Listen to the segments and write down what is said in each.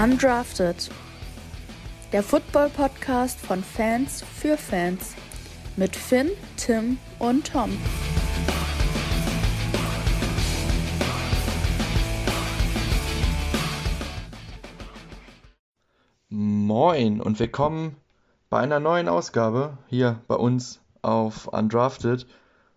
Undrafted. Der Football-Podcast von Fans für Fans. Mit Finn, Tim und Tom. Moin und willkommen bei einer neuen Ausgabe hier bei uns auf Undrafted.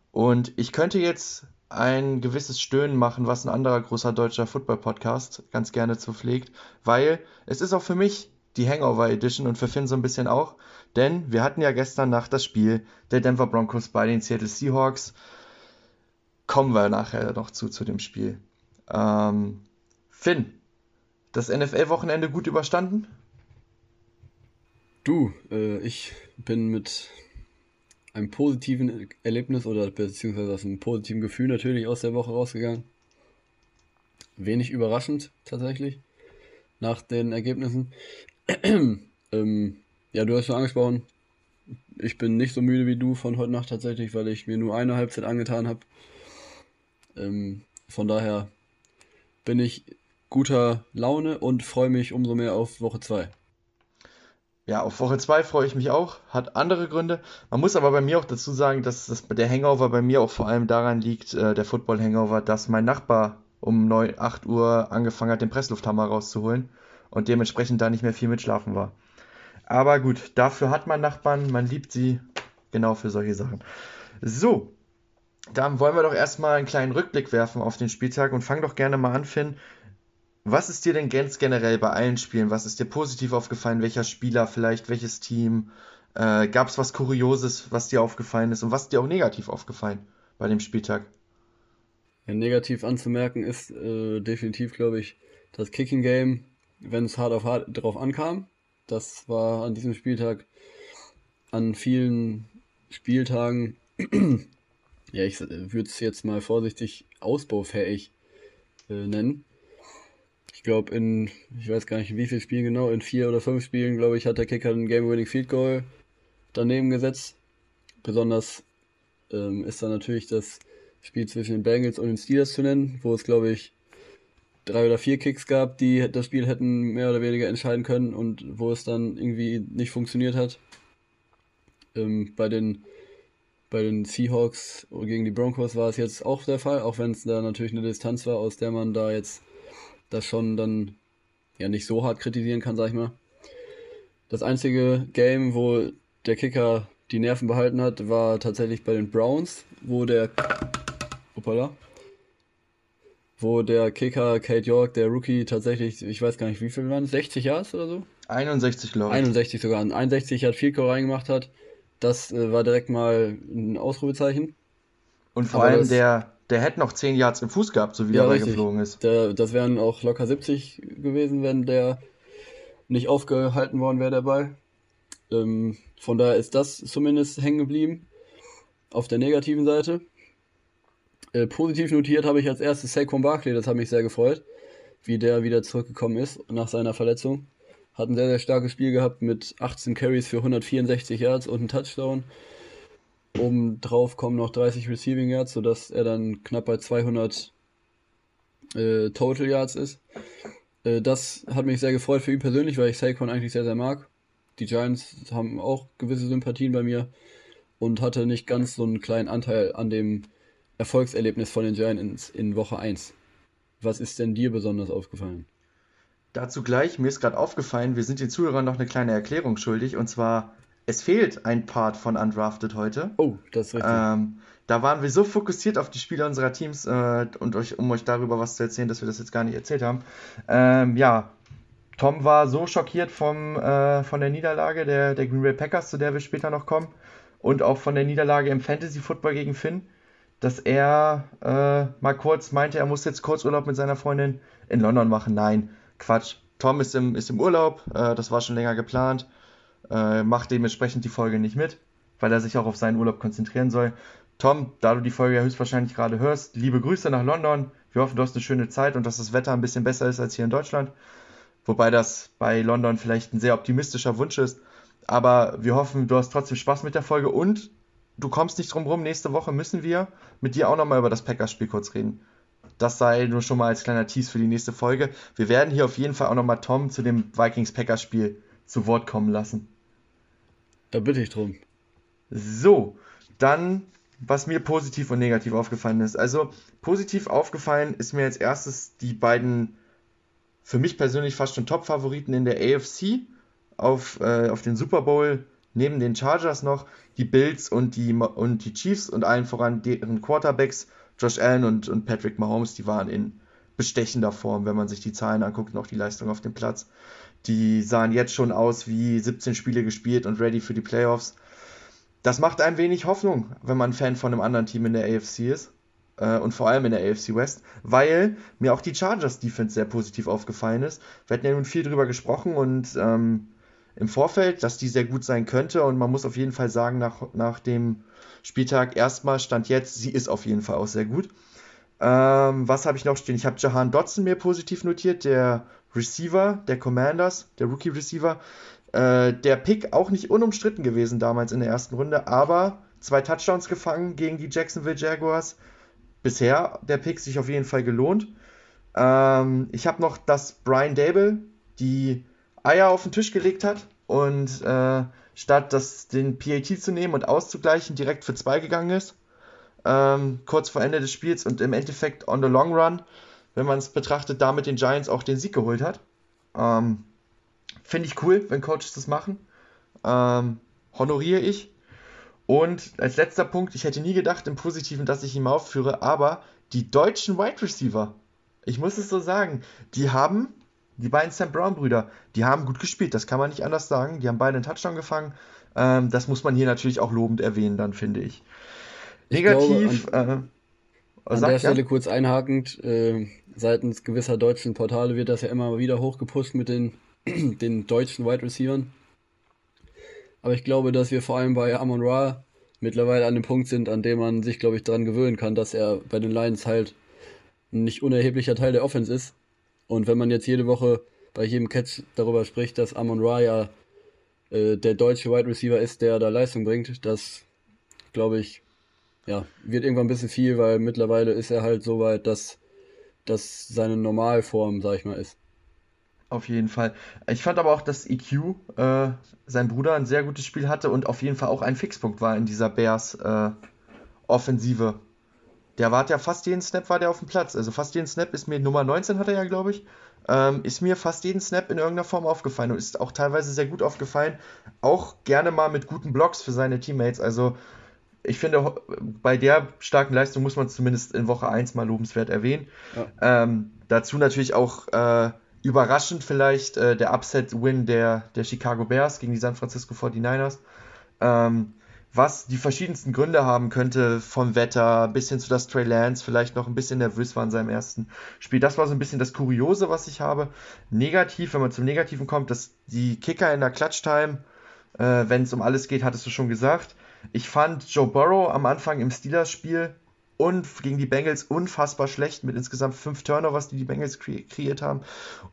Und ich könnte jetzt ein gewisses Stöhnen machen, was ein anderer großer deutscher Football-Podcast ganz gerne zu pflegt, weil es ist auch für mich die Hangover Edition und für Finn so ein bisschen auch, denn wir hatten ja gestern Nacht das Spiel der Denver Broncos bei den Seattle Seahawks. Kommen wir nachher noch zu, zu dem Spiel. Ähm, Finn, das NFL-Wochenende gut überstanden? Du, äh, ich bin mit einem positiven Erlebnis oder beziehungsweise aus einem positiven Gefühl natürlich aus der Woche rausgegangen. Wenig überraschend tatsächlich nach den Ergebnissen. ähm, ja, du hast schon angesprochen, ich bin nicht so müde wie du von heute Nacht tatsächlich, weil ich mir nur eine Halbzeit angetan habe. Ähm, von daher bin ich guter Laune und freue mich umso mehr auf Woche 2. Ja, auf Woche 2 freue ich mich auch. Hat andere Gründe. Man muss aber bei mir auch dazu sagen, dass das, der Hangover bei mir auch vor allem daran liegt, äh, der Football-Hangover, dass mein Nachbar um 9, 8 Uhr angefangen hat, den Presslufthammer rauszuholen und dementsprechend da nicht mehr viel mitschlafen war. Aber gut, dafür hat man Nachbarn, man liebt sie genau für solche Sachen. So, dann wollen wir doch erstmal einen kleinen Rückblick werfen auf den Spieltag und fang doch gerne mal an, Finn. Was ist dir denn ganz generell bei allen Spielen? Was ist dir positiv aufgefallen? Welcher Spieler vielleicht? Welches Team? Äh, Gab es was Kurioses, was dir aufgefallen ist? Und was ist dir auch negativ aufgefallen bei dem Spieltag? Ja, negativ anzumerken ist äh, definitiv, glaube ich, das Kicking Game, wenn es hart auf hart drauf ankam. Das war an diesem Spieltag an vielen Spieltagen, ja, ich würde es jetzt mal vorsichtig ausbaufähig äh, nennen ich glaube, in, ich weiß gar nicht, wie viele Spielen genau, in vier oder fünf Spielen, glaube ich, hat der Kicker ein Game-Winning Field Goal daneben gesetzt. Besonders ähm, ist da natürlich das Spiel zwischen den Bengals und den Steelers zu nennen, wo es, glaube ich, drei oder vier Kicks gab, die das Spiel hätten mehr oder weniger entscheiden können und wo es dann irgendwie nicht funktioniert hat. Ähm, bei den bei den Seahawks gegen die Broncos war es jetzt auch der Fall, auch wenn es da natürlich eine Distanz war, aus der man da jetzt das schon dann ja nicht so hart kritisieren kann, sag ich mal. Das einzige Game, wo der Kicker die Nerven behalten hat, war tatsächlich bei den Browns, wo der Hoppala, wo der Kicker Kate York, der Rookie, tatsächlich, ich weiß gar nicht, wie viel waren 60 Yards oder so? 61, glaube ich. 61 sogar. 61 hat viel reingemacht hat. Das äh, war direkt mal ein Ausrufezeichen. Und vor Aber allem der, der hätte noch 10 Yards im Fuß gehabt, so wie ja, er geflogen ist. Der, das wären auch locker 70 gewesen, wenn der nicht aufgehalten worden wäre, der Ball. Ähm, von daher ist das zumindest hängen geblieben. Auf der negativen Seite. Äh, positiv notiert habe ich als erstes Saquon Barkley, das hat mich sehr gefreut, wie der wieder zurückgekommen ist nach seiner Verletzung. Hat ein sehr, sehr starkes Spiel gehabt mit 18 Carries für 164 Yards und einen Touchdown. Oben drauf kommen noch 30 Receiving Yards, sodass er dann knapp bei 200 äh, Total Yards ist. Äh, das hat mich sehr gefreut für ihn persönlich, weil ich Saquon eigentlich sehr, sehr mag. Die Giants haben auch gewisse Sympathien bei mir und hatte nicht ganz so einen kleinen Anteil an dem Erfolgserlebnis von den Giants in, in Woche 1. Was ist denn dir besonders aufgefallen? Dazu gleich, mir ist gerade aufgefallen, wir sind den Zuhörern noch eine kleine Erklärung schuldig. Und zwar es fehlt ein Part von Undrafted heute. Oh, das ist richtig. Ähm, da waren wir so fokussiert auf die Spieler unserer Teams äh, und euch, um euch darüber was zu erzählen, dass wir das jetzt gar nicht erzählt haben. Ähm, ja, Tom war so schockiert vom, äh, von der Niederlage der, der Green Bay Packers, zu der wir später noch kommen, und auch von der Niederlage im Fantasy Football gegen Finn, dass er äh, mal kurz meinte, er muss jetzt kurz Urlaub mit seiner Freundin in London machen. Nein, Quatsch. Tom ist im, ist im Urlaub, äh, das war schon länger geplant äh, macht dementsprechend die Folge nicht mit, weil er sich auch auf seinen Urlaub konzentrieren soll. Tom, da du die Folge ja höchstwahrscheinlich gerade hörst, liebe Grüße nach London. Wir hoffen, du hast eine schöne Zeit und dass das Wetter ein bisschen besser ist als hier in Deutschland. Wobei das bei London vielleicht ein sehr optimistischer Wunsch ist. Aber wir hoffen, du hast trotzdem Spaß mit der Folge und du kommst nicht drum rum. Nächste Woche müssen wir mit dir auch nochmal über das Packers-Spiel kurz reden. Das sei nur schon mal als kleiner Tease für die nächste Folge. Wir werden hier auf jeden Fall auch nochmal Tom zu dem Vikings-Packers-Spiel zu Wort kommen lassen. Da bitte ich drum. So, dann, was mir positiv und negativ aufgefallen ist. Also, positiv aufgefallen ist mir als erstes die beiden, für mich persönlich fast schon Top-Favoriten in der AFC auf, äh, auf den Super Bowl neben den Chargers noch die Bills und die, und die Chiefs und allen voran deren Quarterbacks, Josh Allen und, und Patrick Mahomes, die waren in bestechender Form, wenn man sich die Zahlen anguckt und auch die Leistung auf dem Platz. Die sahen jetzt schon aus wie 17 Spiele gespielt und ready für die Playoffs. Das macht ein wenig Hoffnung, wenn man Fan von einem anderen Team in der AFC ist. Äh, und vor allem in der AFC West, weil mir auch die Chargers Defense sehr positiv aufgefallen ist. Wir hatten ja nun viel drüber gesprochen und ähm, im Vorfeld, dass die sehr gut sein könnte. Und man muss auf jeden Fall sagen, nach, nach dem Spieltag erstmal stand jetzt, sie ist auf jeden Fall auch sehr gut. Ähm, was habe ich noch stehen? Ich habe Jahan Dotson mir positiv notiert, der Receiver der Commanders, der Rookie Receiver. Äh, der Pick auch nicht unumstritten gewesen damals in der ersten Runde, aber zwei Touchdowns gefangen gegen die Jacksonville Jaguars. Bisher der Pick sich auf jeden Fall gelohnt. Ähm, ich habe noch, dass Brian Dable die Eier auf den Tisch gelegt hat und äh, statt das, den PAT zu nehmen und auszugleichen, direkt für zwei gegangen ist. Ähm, kurz vor Ende des Spiels und im Endeffekt on the long run, wenn man es betrachtet, damit den Giants auch den Sieg geholt hat. Ähm, Finde ich cool, wenn Coaches das machen. Ähm, honoriere ich. Und als letzter Punkt, ich hätte nie gedacht im Positiven, dass ich ihn aufführe, aber die deutschen Wide Receiver, ich muss es so sagen, die haben die beiden Sam Brown-Brüder, die haben gut gespielt, das kann man nicht anders sagen. Die haben beide einen Touchdown gefangen. Ähm, das muss man hier natürlich auch lobend erwähnen, dann finde ich. Negativ. Ich glaube, äh, an der Stelle ja? kurz einhakend, äh, seitens gewisser deutschen Portale wird das ja immer wieder hochgepusht mit den, den deutschen Wide Receivers. Aber ich glaube, dass wir vor allem bei Amon Ra mittlerweile an dem Punkt sind, an dem man sich, glaube ich, daran gewöhnen kann, dass er bei den Lions halt ein nicht unerheblicher Teil der Offense ist und wenn man jetzt jede Woche bei jedem Catch darüber spricht, dass Amon Ra ja äh, der deutsche Wide Receiver ist, der da Leistung bringt, das glaube ich, ja, wird irgendwann ein bisschen viel, weil mittlerweile ist er halt so weit, dass das seine Normalform, sag ich mal, ist. Auf jeden Fall. Ich fand aber auch, dass EQ, äh, sein Bruder, ein sehr gutes Spiel hatte und auf jeden Fall auch ein Fixpunkt war in dieser Bears äh, Offensive. Der war ja fast jeden Snap war der auf dem Platz. Also fast jeden Snap ist mir, Nummer 19 hat er ja, glaube ich, ähm, ist mir fast jeden Snap in irgendeiner Form aufgefallen und ist auch teilweise sehr gut aufgefallen. Auch gerne mal mit guten Blocks für seine Teammates. Also ich finde, bei der starken Leistung muss man es zumindest in Woche 1 mal lobenswert erwähnen. Ja. Ähm, dazu natürlich auch äh, überraschend vielleicht äh, der Upset-Win der, der Chicago Bears gegen die San Francisco 49ers. Ähm, was die verschiedensten Gründe haben könnte, vom Wetter bis hin zu, dass Trey Lance vielleicht noch ein bisschen nervös war in seinem ersten Spiel. Das war so ein bisschen das Kuriose, was ich habe. Negativ, wenn man zum Negativen kommt, dass die Kicker in der Clutch-Time, äh, wenn es um alles geht, hattest du schon gesagt. Ich fand Joe Burrow am Anfang im Steelers-Spiel und gegen die Bengals unfassbar schlecht mit insgesamt fünf Turnovers, die die Bengals kre kreiert haben.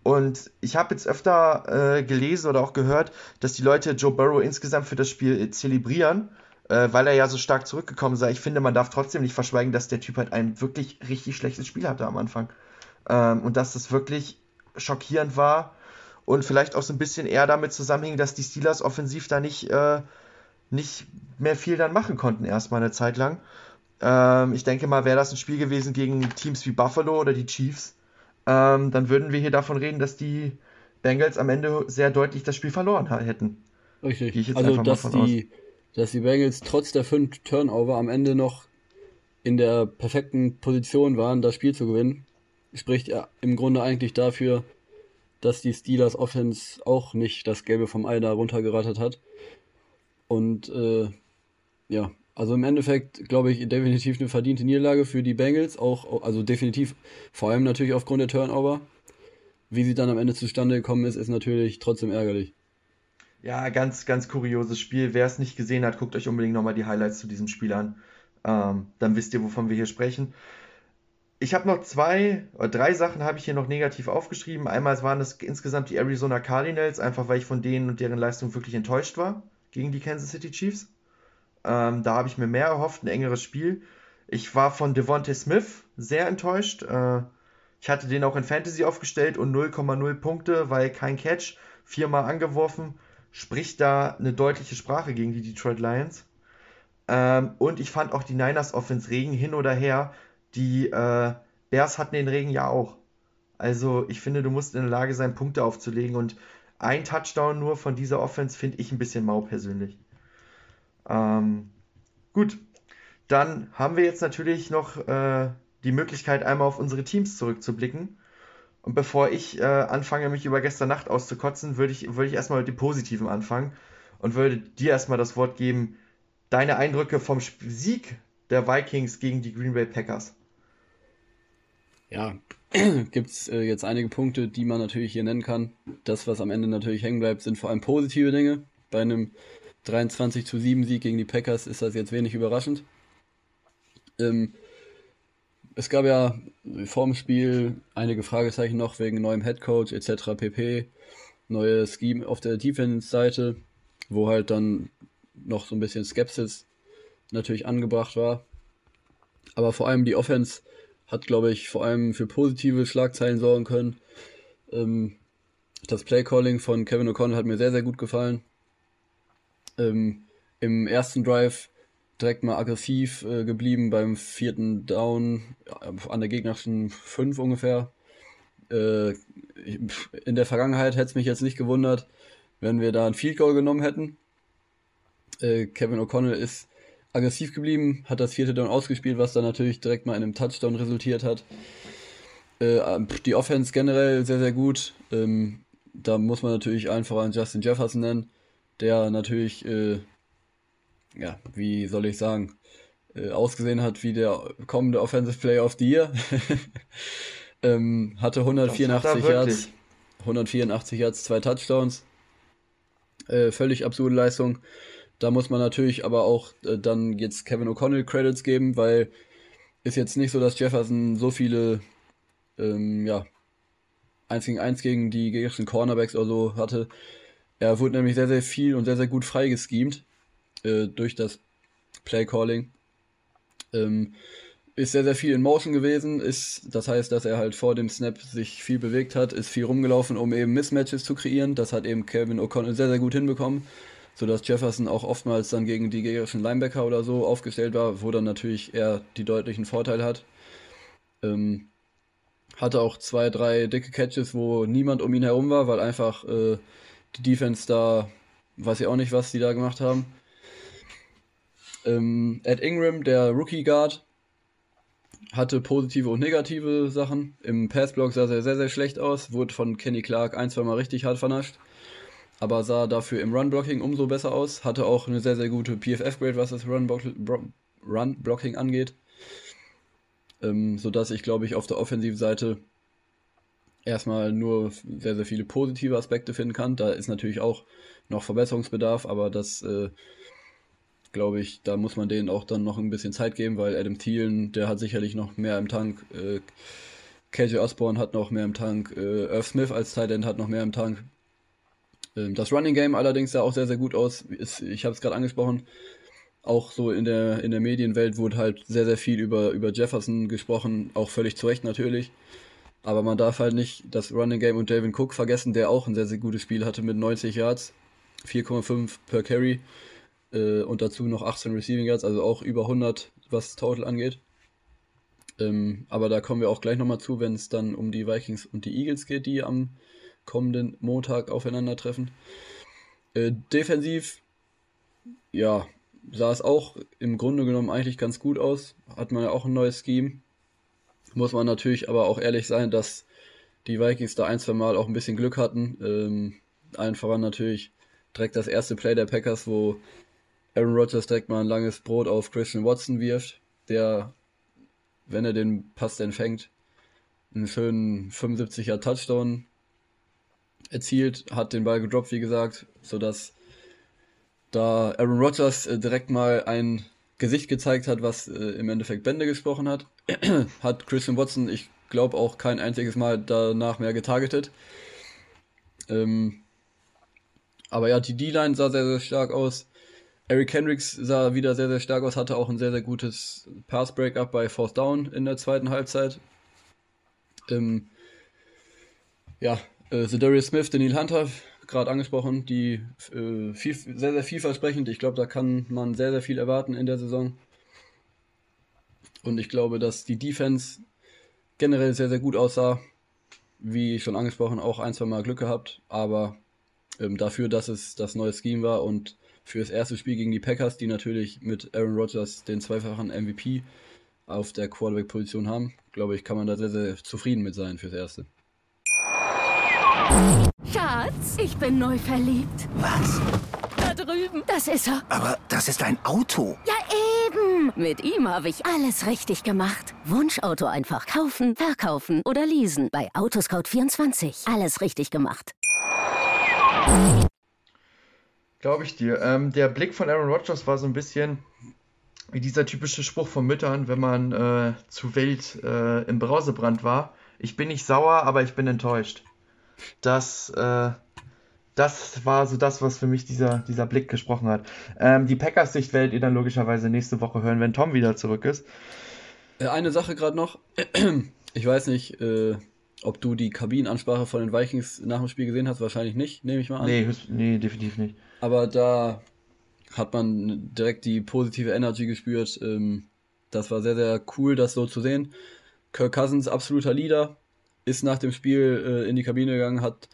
Und ich habe jetzt öfter äh, gelesen oder auch gehört, dass die Leute Joe Burrow insgesamt für das Spiel äh, zelebrieren äh, weil er ja so stark zurückgekommen sei. Ich finde, man darf trotzdem nicht verschweigen, dass der Typ halt ein wirklich richtig schlechtes Spiel hatte am Anfang. Ähm, und dass das wirklich schockierend war und vielleicht auch so ein bisschen eher damit zusammenhing, dass die Steelers offensiv da nicht, äh, nicht mehr viel dann machen konnten, erstmal eine Zeit lang. Ähm, ich denke mal, wäre das ein Spiel gewesen gegen Teams wie Buffalo oder die Chiefs, ähm, dann würden wir hier davon reden, dass die Bengals am Ende sehr deutlich das Spiel verloren hätten. Richtig. also, dass die, aus dass die Bengals trotz der fünf Turnover am Ende noch in der perfekten Position waren, das Spiel zu gewinnen, spricht ja im Grunde eigentlich dafür, dass die Steelers Offense auch nicht das Gelbe vom Ei da runtergerattert hat. Und äh, ja, also im Endeffekt glaube ich definitiv eine verdiente Niederlage für die Bengals, auch also definitiv vor allem natürlich aufgrund der Turnover. Wie sie dann am Ende zustande gekommen ist, ist natürlich trotzdem ärgerlich. Ja, ganz, ganz kurioses Spiel. Wer es nicht gesehen hat, guckt euch unbedingt nochmal die Highlights zu diesem Spiel an. Ähm, dann wisst ihr, wovon wir hier sprechen. Ich habe noch zwei oder drei Sachen habe ich hier noch negativ aufgeschrieben. Einmal waren es insgesamt die Arizona Cardinals, einfach weil ich von denen und deren Leistung wirklich enttäuscht war gegen die Kansas City Chiefs. Ähm, da habe ich mir mehr erhofft, ein engeres Spiel. Ich war von Devontae Smith sehr enttäuscht. Äh, ich hatte den auch in Fantasy aufgestellt und 0,0 Punkte, weil kein Catch, viermal angeworfen, spricht da eine deutliche Sprache gegen die Detroit Lions. Ähm, und ich fand auch die Niners Offense Regen hin oder her. Die äh, Bears hatten den Regen ja auch. Also ich finde, du musst in der Lage sein, Punkte aufzulegen und ein Touchdown nur von dieser Offense finde ich ein bisschen mau persönlich. Ähm, gut, dann haben wir jetzt natürlich noch äh, die Möglichkeit, einmal auf unsere Teams zurückzublicken. Und bevor ich äh, anfange, mich über gestern Nacht auszukotzen, würde ich, würd ich erstmal mit dem Positiven anfangen und würde dir erstmal das Wort geben, deine Eindrücke vom Sieg der Vikings gegen die Green Bay Packers. Ja, gibt es äh, jetzt einige Punkte, die man natürlich hier nennen kann. Das, was am Ende natürlich hängen bleibt, sind vor allem positive Dinge. Bei einem 23 zu 7 Sieg gegen die Packers ist das jetzt wenig überraschend. Ähm, es gab ja vor Spiel einige Fragezeichen noch wegen neuem Headcoach etc. pp. Neue Scheme auf der Defense-Seite, wo halt dann noch so ein bisschen Skepsis natürlich angebracht war. Aber vor allem die Offense hat, glaube ich, vor allem für positive Schlagzeilen sorgen können. Ähm, das Playcalling von Kevin O'Connell hat mir sehr, sehr gut gefallen. Ähm, Im ersten Drive direkt mal aggressiv äh, geblieben, beim vierten Down äh, an der gegnerischen 5 ungefähr. Äh, in der Vergangenheit hätte es mich jetzt nicht gewundert, wenn wir da ein Field Goal genommen hätten. Äh, Kevin O'Connell ist aggressiv geblieben, hat das vierte Down ausgespielt, was dann natürlich direkt mal in einem Touchdown resultiert hat. Äh, die Offense generell sehr, sehr gut. Ähm, da muss man natürlich einfach an Justin Jefferson nennen, der natürlich, äh, ja, wie soll ich sagen, äh, ausgesehen hat wie der kommende Offensive Player of the Year. ähm, hatte 184 hat Yards, 184 Yards, zwei Touchdowns. Äh, völlig absurde Leistung. Da muss man natürlich aber auch äh, dann jetzt Kevin O'Connell Credits geben, weil ist jetzt nicht so, dass Jefferson so viele, ähm, ja, 1 gegen 1 gegen die gegnerischen Cornerbacks oder so hatte. Er wurde nämlich sehr, sehr viel und sehr, sehr gut freigeschemt äh, durch das Play Calling. Ähm, ist sehr, sehr viel in Motion gewesen. Ist, das heißt, dass er halt vor dem Snap sich viel bewegt hat, ist viel rumgelaufen, um eben Mismatches zu kreieren. Das hat eben Kevin O'Connell sehr, sehr gut hinbekommen sodass Jefferson auch oftmals dann gegen die gegnerischen Linebacker oder so aufgestellt war, wo dann natürlich er die deutlichen Vorteile hat. Ähm, hatte auch zwei, drei dicke Catches, wo niemand um ihn herum war, weil einfach äh, die Defense da, weiß ich auch nicht, was die da gemacht haben. Ähm, Ed Ingram, der Rookie Guard, hatte positive und negative Sachen. Im Passblock sah er sehr, sehr schlecht aus, wurde von Kenny Clark ein, zwei Mal richtig hart vernascht aber sah dafür im Run-Blocking umso besser aus. Hatte auch eine sehr, sehr gute PFF-Grade, was das Run-Blocking angeht. Ähm, sodass ich, glaube ich, auf der offensiven Seite erstmal nur sehr, sehr viele positive Aspekte finden kann. Da ist natürlich auch noch Verbesserungsbedarf, aber das, äh, glaube ich, da muss man denen auch dann noch ein bisschen Zeit geben, weil Adam Thielen, der hat sicherlich noch mehr im Tank. Äh, KJ Osborne hat noch mehr im Tank. Äh, Irv Smith als Tight End hat noch mehr im Tank. Ähm, das Running Game allerdings sah auch sehr, sehr gut aus. Ich habe es gerade angesprochen. Auch so in der, in der Medienwelt wurde halt sehr, sehr viel über, über Jefferson gesprochen, auch völlig zu Recht natürlich. Aber man darf halt nicht das Running Game und Dalvin Cook vergessen, der auch ein sehr, sehr gutes Spiel hatte mit 90 Yards, 4,5 per Carry äh, und dazu noch 18 Receiving Yards, also auch über 100, was Total angeht. Ähm, aber da kommen wir auch gleich nochmal zu, wenn es dann um die Vikings und die Eagles geht, die am kommenden Montag aufeinandertreffen. Äh, defensiv, ja, sah es auch im Grunde genommen eigentlich ganz gut aus. Hat man ja auch ein neues Scheme. Muss man natürlich aber auch ehrlich sein, dass die Vikings da ein, zwei Mal auch ein bisschen Glück hatten. Ähm, allen voran natürlich direkt das erste Play der Packers, wo Aaron Rodgers direkt mal ein langes Brot auf Christian Watson wirft, der, wenn er den Pass denn fängt, einen schönen 75er Touchdown erzielt, hat den Ball gedroppt, wie gesagt, sodass da Aaron Rodgers äh, direkt mal ein Gesicht gezeigt hat, was äh, im Endeffekt Bände gesprochen hat, hat Christian Watson, ich glaube, auch kein einziges Mal danach mehr getargetet. Ähm, aber ja, die D-Line sah sehr, sehr stark aus. Eric Hendricks sah wieder sehr, sehr stark aus, hatte auch ein sehr, sehr gutes Pass-Breakup bei Fourth Down in der zweiten Halbzeit. Ähm, ja, äh, Darius Smith, Daniel Hunter, gerade angesprochen, die äh, viel, sehr, sehr vielversprechend. Ich glaube, da kann man sehr, sehr viel erwarten in der Saison. Und ich glaube, dass die Defense generell sehr, sehr gut aussah. Wie schon angesprochen, auch ein, zwei Mal Glück gehabt, aber ähm, dafür, dass es das neue Scheme war und für das erste Spiel gegen die Packers, die natürlich mit Aaron Rodgers den zweifachen MVP auf der Quarterback-Position haben, glaube ich, kann man da sehr, sehr zufrieden mit sein fürs Erste. Schatz, ich bin neu verliebt. Was? Da drüben. Das ist er. Aber das ist ein Auto. Ja, eben. Mit ihm habe ich alles richtig gemacht. Wunschauto einfach kaufen, verkaufen oder leasen. Bei Autoscout24. Alles richtig gemacht. Glaube ich dir. Ähm, der Blick von Aaron Rodgers war so ein bisschen wie dieser typische Spruch von Müttern, wenn man äh, zu wild äh, im Brausebrand war. Ich bin nicht sauer, aber ich bin enttäuscht. Das, äh, das war so das, was für mich dieser, dieser Blick gesprochen hat. Ähm, die Packers-Sicht werdet ihr dann logischerweise nächste Woche hören, wenn Tom wieder zurück ist. Äh, eine Sache gerade noch. Ich weiß nicht, äh, ob du die Kabinenansprache von den Vikings nach dem Spiel gesehen hast. Wahrscheinlich nicht, nehme ich mal an. Nee, nee, definitiv nicht. Aber da hat man direkt die positive Energy gespürt. Ähm, das war sehr, sehr cool, das so zu sehen. Kirk Cousins, absoluter Leader, ist nach dem Spiel äh, in die Kabine gegangen, hat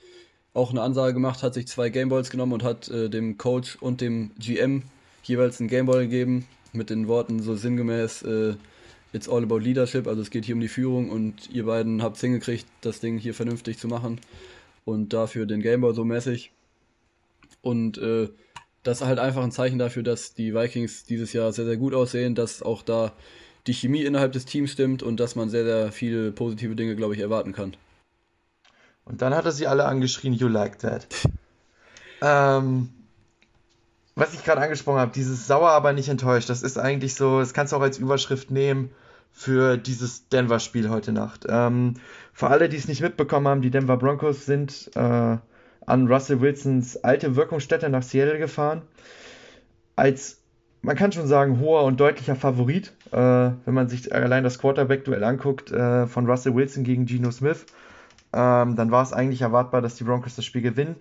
auch eine Ansage gemacht, hat sich zwei Gameballs genommen und hat äh, dem Coach und dem GM jeweils einen Gameball gegeben mit den Worten so sinngemäß äh, It's all about leadership, also es geht hier um die Führung und ihr beiden habt es hingekriegt, das Ding hier vernünftig zu machen und dafür den Gameball so mäßig. Und äh, das ist halt einfach ein Zeichen dafür, dass die Vikings dieses Jahr sehr, sehr gut aussehen, dass auch da die Chemie innerhalb des Teams stimmt und dass man sehr, sehr viele positive Dinge, glaube ich, erwarten kann. Und dann hat er sie alle angeschrien, you like that. ähm, was ich gerade angesprochen habe, dieses sauer, aber nicht enttäuscht, das ist eigentlich so, das kannst du auch als Überschrift nehmen für dieses Denver-Spiel heute Nacht. Ähm, für alle, die es nicht mitbekommen haben, die Denver Broncos sind äh, an Russell Wilsons alte Wirkungsstätte nach Seattle gefahren. Als man kann schon sagen, hoher und deutlicher Favorit, äh, wenn man sich allein das Quarterback-Duell anguckt äh, von Russell Wilson gegen Geno Smith. Ähm, dann war es eigentlich erwartbar, dass die Broncos das Spiel gewinnen.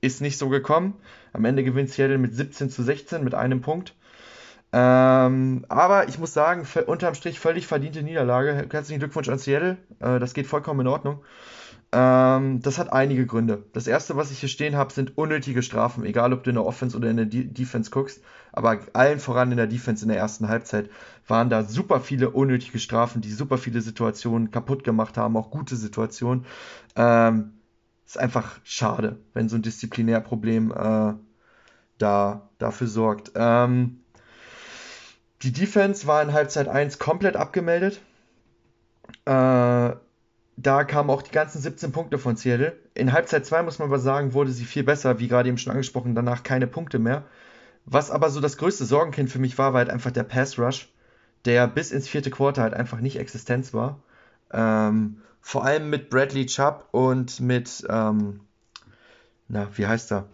Ist nicht so gekommen. Am Ende gewinnt Seattle mit 17 zu 16 mit einem Punkt. Ähm, aber ich muss sagen, unterm Strich völlig verdiente Niederlage. Herzlichen Glückwunsch an Seattle. Äh, das geht vollkommen in Ordnung. Ähm, das hat einige Gründe. Das erste, was ich hier stehen habe, sind unnötige Strafen, egal ob du in der Offense oder in der De Defense guckst. Aber allen voran in der Defense in der ersten Halbzeit waren da super viele unnötige Strafen, die super viele Situationen kaputt gemacht haben, auch gute Situationen. Ähm, ist einfach schade, wenn so ein Disziplinärproblem äh, da dafür sorgt. Ähm, die Defense war in Halbzeit 1 komplett abgemeldet. Äh, da kamen auch die ganzen 17 Punkte von Seattle. In Halbzeit 2 muss man aber sagen, wurde sie viel besser, wie gerade eben schon angesprochen, danach keine Punkte mehr. Was aber so das größte Sorgenkind für mich war, war halt einfach der Pass Rush, der bis ins vierte Quarter halt einfach nicht Existenz war. Ähm, vor allem mit Bradley Chubb und mit, ähm, na, wie heißt er?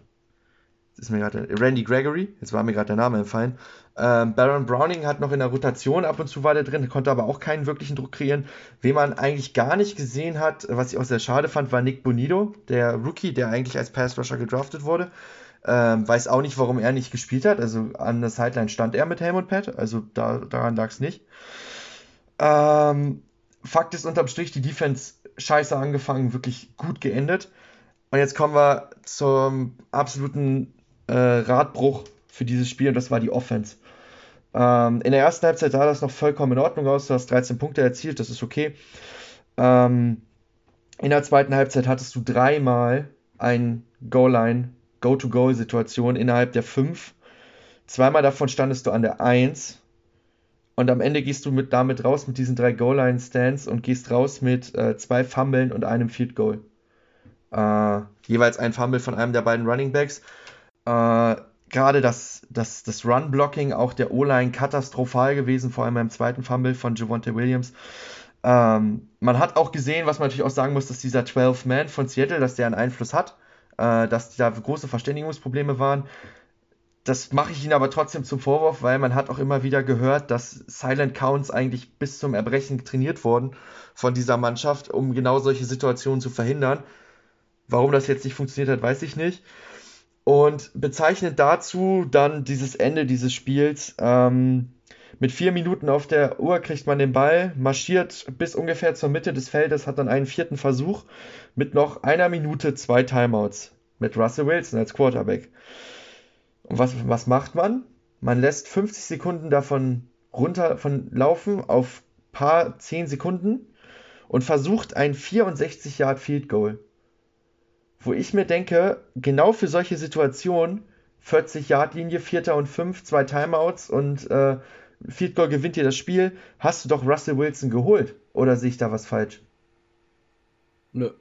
ist mir gerade Randy Gregory, jetzt war mir gerade der Name entfallen. Ähm, Baron Browning hat noch in der Rotation ab und zu weiter drin, konnte aber auch keinen wirklichen Druck kreieren. Wen man eigentlich gar nicht gesehen hat, was ich auch sehr schade fand, war Nick Bonito, der Rookie, der eigentlich als Pass Rusher gedraftet wurde. Ähm, weiß auch nicht, warum er nicht gespielt hat. Also an der Sideline stand er mit Helmut Pat, also da, daran lag es nicht. Ähm, Fakt ist unterm Strich, die Defense scheiße angefangen, wirklich gut geendet. Und jetzt kommen wir zum absoluten äh, Radbruch für dieses Spiel und das war die Offense. Ähm, in der ersten Halbzeit sah das noch vollkommen in Ordnung aus. Du hast 13 Punkte erzielt, das ist okay. Ähm, in der zweiten Halbzeit hattest du dreimal ein Goal-Line, Go-to-Goal-Situation innerhalb der 5. Zweimal davon standest du an der 1. Und am Ende gehst du mit, damit raus mit diesen drei Goal-Line-Stands und gehst raus mit äh, zwei Fummeln und einem Field Goal. Äh, jeweils ein Fumble von einem der beiden Running Backs. Äh, Gerade das, das, das Run-Blocking auch der O-Line katastrophal gewesen, vor allem beim zweiten Fumble von Javonte Williams. Ähm, man hat auch gesehen, was man natürlich auch sagen muss, dass dieser 12-Man von Seattle, dass der einen Einfluss hat, äh, dass da große Verständigungsprobleme waren. das mache ich ihnen aber trotzdem zum Vorwurf, weil man hat auch immer wieder gehört, dass Silent Counts eigentlich bis zum Erbrechen trainiert wurden von dieser Mannschaft, um genau solche Situationen zu verhindern. Warum das jetzt nicht funktioniert hat, weiß ich nicht. Und bezeichnend dazu dann dieses Ende dieses Spiels. Ähm, mit vier Minuten auf der Uhr kriegt man den Ball, marschiert bis ungefähr zur Mitte des Feldes, hat dann einen vierten Versuch mit noch einer Minute zwei Timeouts mit Russell Wilson als Quarterback. Und was, was macht man? Man lässt 50 Sekunden davon runter von laufen auf paar 10 Sekunden und versucht ein 64 Yard Field Goal. Wo ich mir denke, genau für solche Situationen 40 Yard Linie, Vierter und 5, zwei Timeouts und äh, Field Goal gewinnt dir das Spiel, hast du doch Russell Wilson geholt. Oder sehe ich da was falsch? Nö.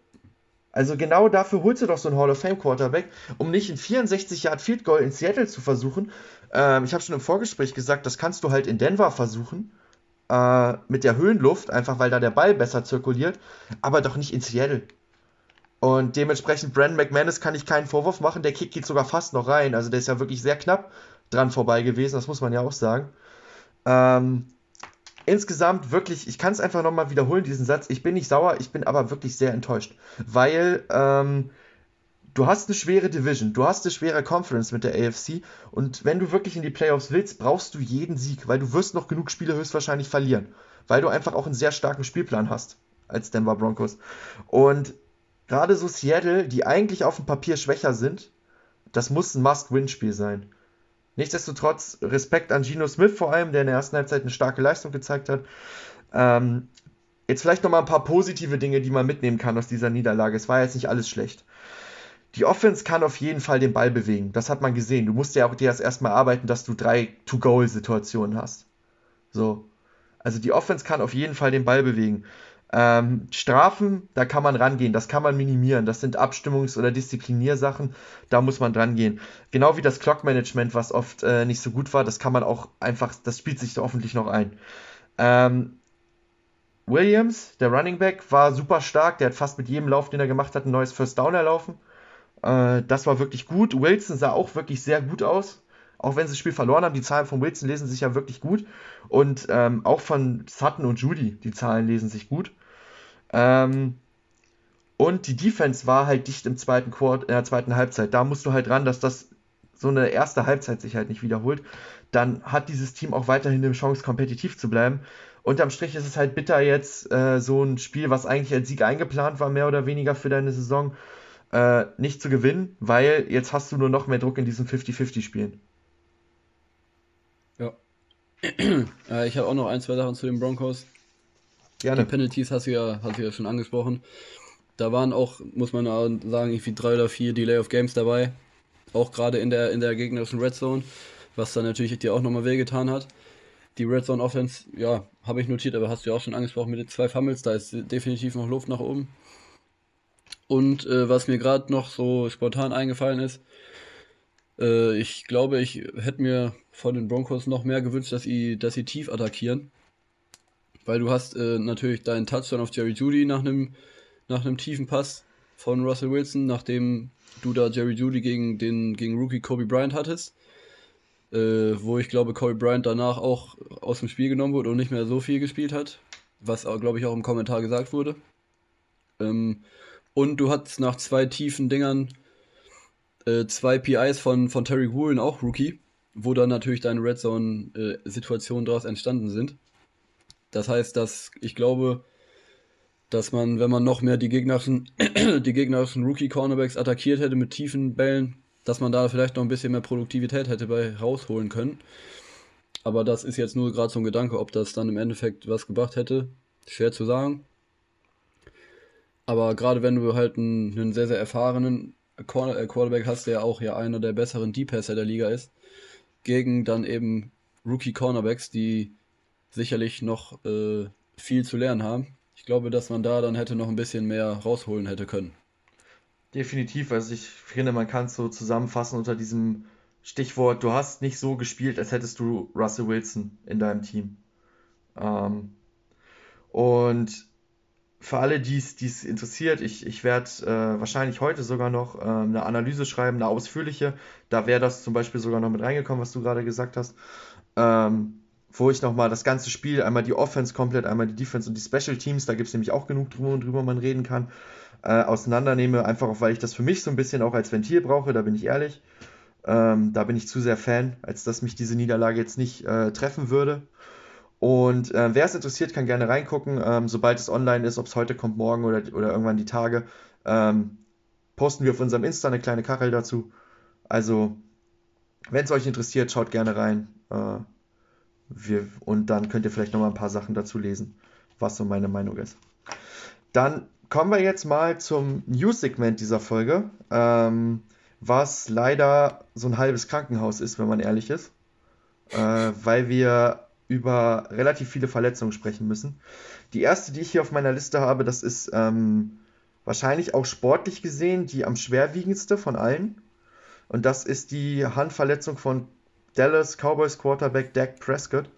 Also genau dafür holst du doch so einen Hall of Fame Quarterback, um nicht in 64 Yard Field Goal in Seattle zu versuchen. Ähm, ich habe schon im Vorgespräch gesagt, das kannst du halt in Denver versuchen. Äh, mit der Höhenluft, einfach weil da der Ball besser zirkuliert, aber doch nicht in Seattle. Und dementsprechend, Brandon McManus kann ich keinen Vorwurf machen. Der Kick geht sogar fast noch rein. Also der ist ja wirklich sehr knapp dran vorbei gewesen, das muss man ja auch sagen. Ähm, insgesamt wirklich, ich kann es einfach nochmal wiederholen, diesen Satz. Ich bin nicht sauer, ich bin aber wirklich sehr enttäuscht. Weil ähm, du hast eine schwere Division, du hast eine schwere Conference mit der AFC und wenn du wirklich in die Playoffs willst, brauchst du jeden Sieg, weil du wirst noch genug Spiele höchstwahrscheinlich verlieren. Weil du einfach auch einen sehr starken Spielplan hast als Denver Broncos. Und gerade so Seattle, die eigentlich auf dem Papier schwächer sind, das muss ein Must-Win-Spiel sein. Nichtsdestotrotz Respekt an Gino Smith vor allem, der in der ersten Halbzeit eine starke Leistung gezeigt hat. Ähm, jetzt vielleicht nochmal ein paar positive Dinge, die man mitnehmen kann aus dieser Niederlage. Es war jetzt nicht alles schlecht. Die Offense kann auf jeden Fall den Ball bewegen. Das hat man gesehen. Du musst ja auch dir erst erstmal arbeiten, dass du drei To-Goal-Situationen hast. So. Also die Offense kann auf jeden Fall den Ball bewegen. Ähm, Strafen, da kann man rangehen, das kann man minimieren. Das sind Abstimmungs- oder Diszipliniersachen, da muss man dran gehen. Genau wie das Clock-Management, was oft äh, nicht so gut war, das kann man auch einfach, das spielt sich da hoffentlich noch ein. Ähm, Williams, der Running Back, war super stark. Der hat fast mit jedem Lauf, den er gemacht hat, ein neues First Down erlaufen. Äh, das war wirklich gut. Wilson sah auch wirklich sehr gut aus. Auch wenn sie das Spiel verloren haben, die Zahlen von Wilson lesen sich ja wirklich gut. Und ähm, auch von Sutton und Judy, die Zahlen lesen sich gut. Ähm, und die Defense war halt dicht im zweiten Quart in der zweiten Halbzeit. Da musst du halt ran, dass das so eine erste Halbzeit sich halt nicht wiederholt. Dann hat dieses Team auch weiterhin eine Chance, kompetitiv zu bleiben. Unterm Strich ist es halt bitter jetzt, äh, so ein Spiel, was eigentlich als Sieg eingeplant war, mehr oder weniger für deine Saison, äh, nicht zu gewinnen, weil jetzt hast du nur noch mehr Druck in diesen 50-50-Spielen. Ja. äh, ich habe auch noch ein, zwei Sachen zu den Broncos. Gerne. Die Penalties hast du ja, hast du ja schon angesprochen. Da waren auch, muss man sagen, irgendwie drei oder vier Delay of Games dabei. Auch gerade in der, in der gegnerischen Red Zone, was dann natürlich dir auch nochmal wehgetan hat. Die Red Zone Offense, ja, habe ich notiert, aber hast du ja auch schon angesprochen mit den zwei Fumbles, da ist definitiv noch Luft nach oben. Und äh, was mir gerade noch so spontan eingefallen ist, äh, ich glaube, ich hätte mir von den Broncos noch mehr gewünscht, dass sie, dass sie tief attackieren weil du hast äh, natürlich deinen Touchdown auf Jerry Judy nach einem nach einem tiefen Pass von Russell Wilson, nachdem du da Jerry Judy gegen den gegen Rookie Kobe Bryant hattest, äh, wo ich glaube Kobe Bryant danach auch aus dem Spiel genommen wurde und nicht mehr so viel gespielt hat, was glaube ich auch im Kommentar gesagt wurde. Ähm, und du hattest nach zwei tiefen Dingern äh, zwei PIs von, von Terry Woolen, auch Rookie, wo dann natürlich deine Red Zone-Situationen äh, daraus entstanden sind. Das heißt, dass ich glaube, dass man, wenn man noch mehr die gegnerischen, die gegnerischen Rookie-Cornerbacks attackiert hätte mit tiefen Bällen, dass man da vielleicht noch ein bisschen mehr Produktivität hätte bei rausholen können. Aber das ist jetzt nur gerade so ein Gedanke, ob das dann im Endeffekt was gebracht hätte. Schwer zu sagen. Aber gerade wenn du halt einen, einen sehr, sehr erfahrenen äh, Quarterback hast, der auch ja einer der besseren Deep-Passer der Liga ist, gegen dann eben Rookie-Cornerbacks, die sicherlich noch äh, viel zu lernen haben. Ich glaube, dass man da dann hätte noch ein bisschen mehr rausholen hätte können. Definitiv. Also ich finde, man kann es so zusammenfassen unter diesem Stichwort, du hast nicht so gespielt, als hättest du Russell Wilson in deinem Team. Ähm, und für alle, die es interessiert, ich, ich werde äh, wahrscheinlich heute sogar noch äh, eine Analyse schreiben, eine ausführliche. Da wäre das zum Beispiel sogar noch mit reingekommen, was du gerade gesagt hast. Ähm, wo ich nochmal das ganze Spiel, einmal die Offense komplett, einmal die Defense und die Special Teams, da gibt es nämlich auch genug drüber, drüber man reden kann, äh, auseinandernehme, einfach auch, weil ich das für mich so ein bisschen auch als Ventil brauche, da bin ich ehrlich. Ähm, da bin ich zu sehr Fan, als dass mich diese Niederlage jetzt nicht äh, treffen würde. Und äh, wer es interessiert, kann gerne reingucken. Ähm, sobald es online ist, ob es heute kommt, morgen oder, oder irgendwann die Tage, ähm, posten wir auf unserem Insta eine kleine Kachel dazu. Also, wenn es euch interessiert, schaut gerne rein. Äh, wir, und dann könnt ihr vielleicht nochmal ein paar Sachen dazu lesen, was so meine Meinung ist. Dann kommen wir jetzt mal zum News-Segment dieser Folge. Ähm, was leider so ein halbes Krankenhaus ist, wenn man ehrlich ist, äh, weil wir über relativ viele Verletzungen sprechen müssen. Die erste, die ich hier auf meiner Liste habe, das ist ähm, wahrscheinlich auch sportlich gesehen die am schwerwiegendste von allen. Und das ist die Handverletzung von Dallas Cowboys Quarterback Dak Prescott,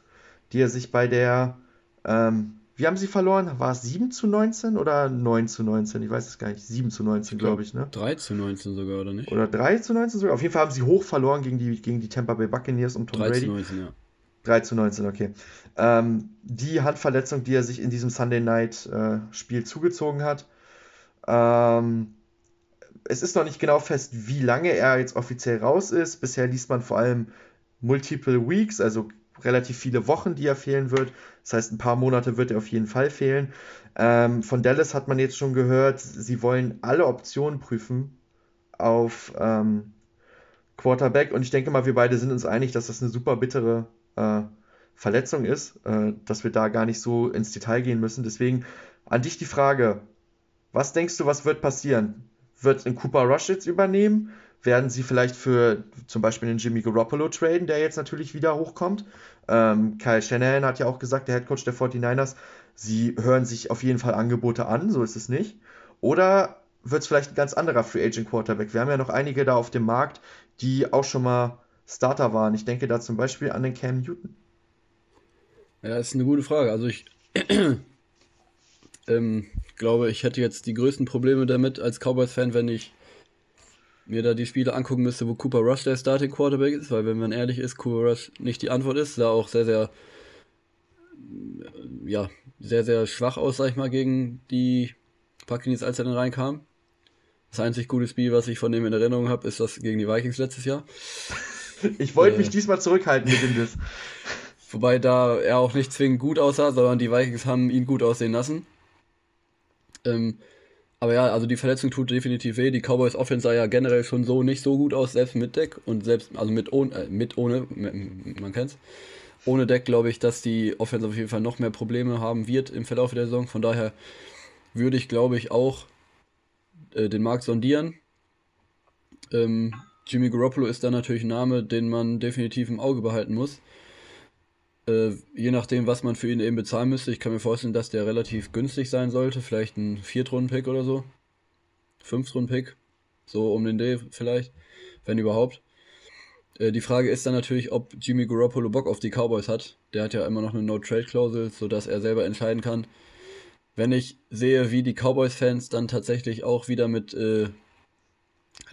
die er sich bei der ähm, wie haben sie verloren? War es 7 zu 19 oder 9 zu 19? Ich weiß es gar nicht. 7 zu 19, glaube ich, ne? 3 zu 19 sogar, oder nicht? Oder 3 zu 19 sogar? Auf jeden Fall haben sie hoch verloren gegen die, gegen die Tampa Bay Buccaneers und Tom 3 Brady. 3 zu 19, ja. 3 zu 19, okay. Ähm, die Handverletzung, die er sich in diesem Sunday Night äh, Spiel zugezogen hat. Ähm, es ist noch nicht genau fest, wie lange er jetzt offiziell raus ist. Bisher liest man vor allem Multiple Weeks, also relativ viele Wochen, die er fehlen wird. Das heißt, ein paar Monate wird er auf jeden Fall fehlen. Ähm, von Dallas hat man jetzt schon gehört, sie wollen alle Optionen prüfen auf ähm, Quarterback. Und ich denke mal, wir beide sind uns einig, dass das eine super bittere äh, Verletzung ist, äh, dass wir da gar nicht so ins Detail gehen müssen. Deswegen an dich die Frage, was denkst du, was wird passieren? Wird ein Cooper Rush jetzt übernehmen? Werden sie vielleicht für zum Beispiel den Jimmy Garoppolo traden, der jetzt natürlich wieder hochkommt. Ähm, Kyle Shanahan hat ja auch gesagt, der Headcoach der 49ers, sie hören sich auf jeden Fall Angebote an, so ist es nicht. Oder wird es vielleicht ein ganz anderer Free Agent Quarterback? Wir haben ja noch einige da auf dem Markt, die auch schon mal Starter waren. Ich denke da zum Beispiel an den Cam Newton. Ja, ist eine gute Frage. Also ich ähm, glaube, ich hätte jetzt die größten Probleme damit als Cowboys-Fan, wenn ich mir da die Spiele angucken müsste, wo Cooper Rush der Starting Quarterback ist, weil wenn man ehrlich ist, Cooper Rush nicht die Antwort ist, sah auch sehr, sehr, ja, sehr, sehr schwach aus, sag ich mal, gegen die Buccaneers, als er dann reinkam. Das einzig gute Spiel, was ich von dem in Erinnerung habe, ist das gegen die Vikings letztes Jahr. Ich wollte äh, mich diesmal zurückhalten mit dem Diss. Wobei da er auch nicht zwingend gut aussah, sondern die Vikings haben ihn gut aussehen lassen. Ähm, aber ja, also die Verletzung tut definitiv weh. Die Cowboys Offense sah ja generell schon so nicht so gut aus, selbst mit Deck und selbst, also mit, ohne, äh, mit ohne, man kennt's. Ohne Deck glaube ich, dass die Offense auf jeden Fall noch mehr Probleme haben wird im Verlauf der Saison. Von daher würde ich, glaube ich, auch äh, den Markt sondieren. Ähm, Jimmy Garoppolo ist da natürlich ein Name, den man definitiv im Auge behalten muss. Äh, je nachdem, was man für ihn eben bezahlen müsste. Ich kann mir vorstellen, dass der relativ günstig sein sollte. Vielleicht ein Viertrunden-Pick oder so. Fünftrunden-Pick. So um den D vielleicht. Wenn überhaupt. Äh, die Frage ist dann natürlich, ob Jimmy Garoppolo Bock auf die Cowboys hat. Der hat ja immer noch eine No-Trade-Klausel, sodass er selber entscheiden kann. Wenn ich sehe, wie die Cowboys-Fans dann tatsächlich auch wieder mit äh,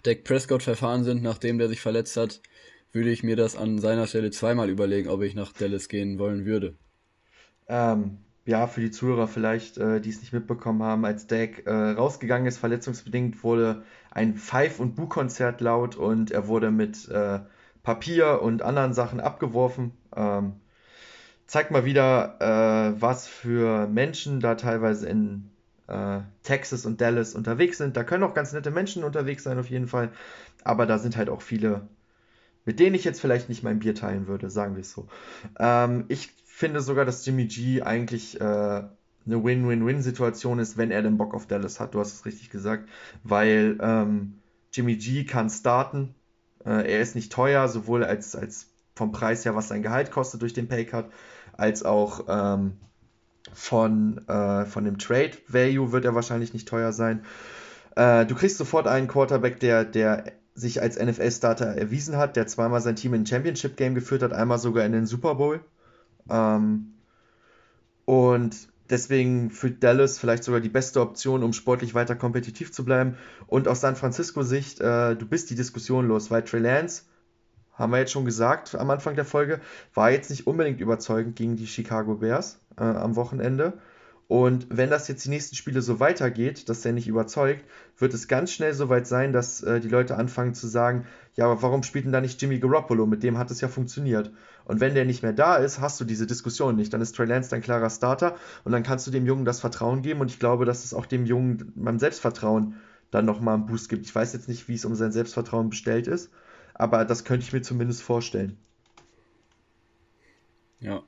Dak Prescott verfahren sind, nachdem der sich verletzt hat, würde ich mir das an seiner Stelle zweimal überlegen, ob ich nach Dallas gehen wollen würde. Ähm, ja, für die Zuhörer vielleicht, äh, die es nicht mitbekommen haben, als Dak äh, rausgegangen ist, verletzungsbedingt, wurde ein Pfeif- und Bu-Konzert laut und er wurde mit äh, Papier und anderen Sachen abgeworfen. Ähm, zeigt mal wieder, äh, was für Menschen da teilweise in äh, Texas und Dallas unterwegs sind. Da können auch ganz nette Menschen unterwegs sein, auf jeden Fall. Aber da sind halt auch viele mit denen ich jetzt vielleicht nicht mein Bier teilen würde, sagen wir es so. Ähm, ich finde sogar, dass Jimmy G eigentlich äh, eine Win-Win-Win-Situation ist, wenn er den Bock auf Dallas hat. Du hast es richtig gesagt, weil ähm, Jimmy G kann starten. Äh, er ist nicht teuer, sowohl als, als vom Preis her, was sein Gehalt kostet durch den Paycut, als auch ähm, von, äh, von dem Trade Value wird er wahrscheinlich nicht teuer sein. Äh, du kriegst sofort einen Quarterback, der, der sich als NFL-Starter erwiesen hat, der zweimal sein Team in ein Championship-Game geführt hat, einmal sogar in den Super Bowl. Ähm, und deswegen für Dallas vielleicht sogar die beste Option, um sportlich weiter kompetitiv zu bleiben. Und aus San Francisco-Sicht, äh, du bist die Diskussion los, weil Trey Lance, haben wir jetzt schon gesagt am Anfang der Folge, war jetzt nicht unbedingt überzeugend gegen die Chicago Bears äh, am Wochenende. Und wenn das jetzt die nächsten Spiele so weitergeht, dass der nicht überzeugt, wird es ganz schnell so weit sein, dass äh, die Leute anfangen zu sagen, ja, aber warum spielt denn da nicht Jimmy Garoppolo? Mit dem hat es ja funktioniert. Und wenn der nicht mehr da ist, hast du diese Diskussion nicht. Dann ist Trey Lance dein klarer Starter und dann kannst du dem Jungen das Vertrauen geben. Und ich glaube, dass es auch dem Jungen beim Selbstvertrauen dann nochmal einen Boost gibt. Ich weiß jetzt nicht, wie es um sein Selbstvertrauen bestellt ist, aber das könnte ich mir zumindest vorstellen. Ja,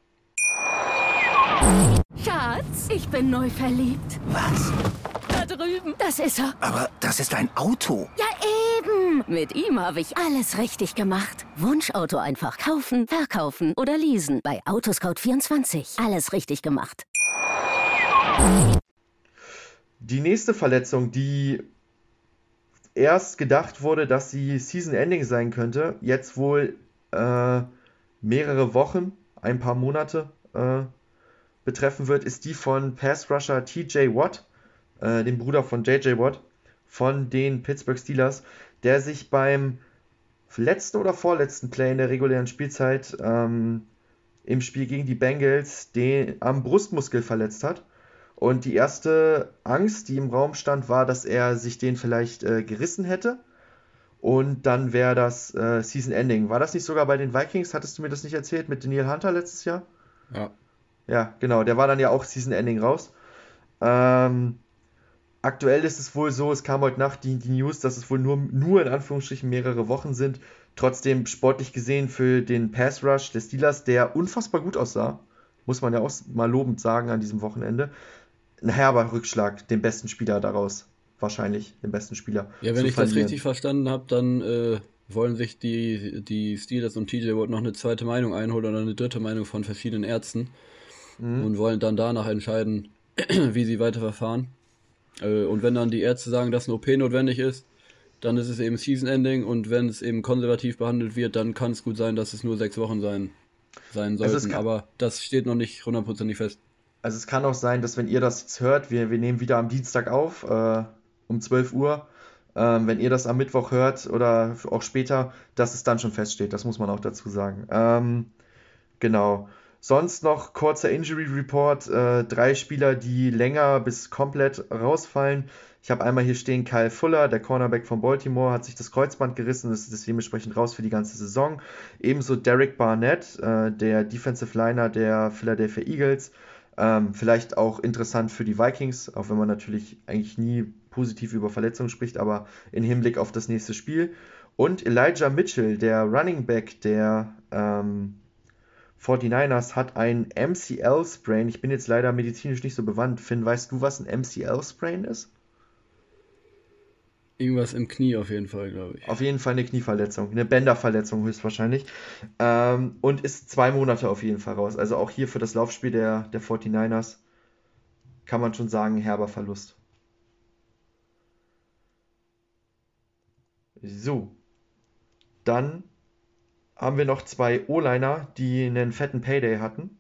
Schatz, ich bin neu verliebt. Was? Da drüben. Das ist er. Aber das ist ein Auto. Ja, eben. Mit ihm habe ich alles richtig gemacht. Wunschauto einfach kaufen, verkaufen oder leasen. Bei Autoscout24. Alles richtig gemacht. Die nächste Verletzung, die erst gedacht wurde, dass sie Season Ending sein könnte, jetzt wohl äh, mehrere Wochen, ein paar Monate äh, betreffen wird, ist die von Pass Rusher TJ Watt, äh, dem Bruder von JJ Watt, von den Pittsburgh Steelers, der sich beim letzten oder vorletzten Play in der regulären Spielzeit ähm, im Spiel gegen die Bengals den, am Brustmuskel verletzt hat. Und die erste Angst, die im Raum stand, war, dass er sich den vielleicht äh, gerissen hätte. Und dann wäre das äh, Season Ending. War das nicht sogar bei den Vikings? Hattest du mir das nicht erzählt mit Daniel Hunter letztes Jahr? ja. Ja, genau, der war dann ja auch Season Ending raus. Ähm, aktuell ist es wohl so, es kam heute Nacht die, die News, dass es wohl nur, nur in Anführungsstrichen mehrere Wochen sind. Trotzdem sportlich gesehen für den Pass Rush des Steelers, der unfassbar gut aussah, muss man ja auch mal lobend sagen an diesem Wochenende. Ein herber Rückschlag, den besten Spieler daraus, wahrscheinlich den besten Spieler. Ja, wenn ich das richtig verstanden habe, dann äh, wollen sich die, die Steelers und TJ Watt noch eine zweite Meinung einholen oder eine dritte Meinung von verschiedenen Ärzten mhm. und wollen dann danach entscheiden, wie sie weiterverfahren. Äh, und wenn dann die Ärzte sagen, dass eine OP notwendig ist, dann ist es eben Season Ending und wenn es eben konservativ behandelt wird, dann kann es gut sein, dass es nur sechs Wochen sein, sein sollten. Also Aber das steht noch nicht hundertprozentig fest. Also es kann auch sein, dass wenn ihr das jetzt hört, wir, wir nehmen wieder am Dienstag auf, äh, um 12 Uhr, ähm, wenn ihr das am Mittwoch hört oder auch später, dass es dann schon feststeht. Das muss man auch dazu sagen. Ähm, genau. Sonst noch kurzer Injury Report. Äh, drei Spieler, die länger bis komplett rausfallen. Ich habe einmal hier stehen Kyle Fuller, der Cornerback von Baltimore, hat sich das Kreuzband gerissen, ist, ist dementsprechend raus für die ganze Saison. Ebenso Derek Barnett, äh, der Defensive Liner der Philadelphia Eagles. Ähm, vielleicht auch interessant für die Vikings, auch wenn man natürlich eigentlich nie positiv über Verletzungen spricht, aber im Hinblick auf das nächste Spiel. Und Elijah Mitchell, der Running Back der ähm, 49ers hat ein MCL-Sprain. Ich bin jetzt leider medizinisch nicht so bewandt. Finn, weißt du, was ein MCL-Sprain ist? Irgendwas im Knie auf jeden Fall, glaube ich. Auf jeden Fall eine Knieverletzung, eine Bänderverletzung höchstwahrscheinlich. Ähm, und ist zwei Monate auf jeden Fall raus. Also auch hier für das Laufspiel der, der 49ers kann man schon sagen, herber Verlust. So. Dann haben wir noch zwei O-Liner, die einen fetten Payday hatten.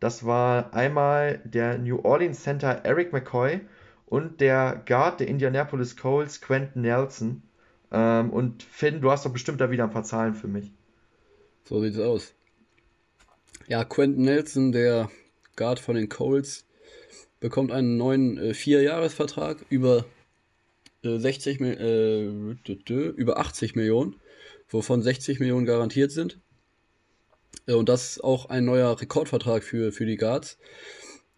Das war einmal der New Orleans Center Eric McCoy und der Guard der Indianapolis Colts Quentin Nelson. Ähm, und Finn, du hast doch bestimmt da wieder ein paar Zahlen für mich. So sieht's aus. Ja, Quentin Nelson, der Guard von den Colts, bekommt einen neuen äh, Vierjahresvertrag über äh, 60 äh, über 80 Millionen wovon 60 Millionen garantiert sind. Äh, und das ist auch ein neuer Rekordvertrag für, für die Guards.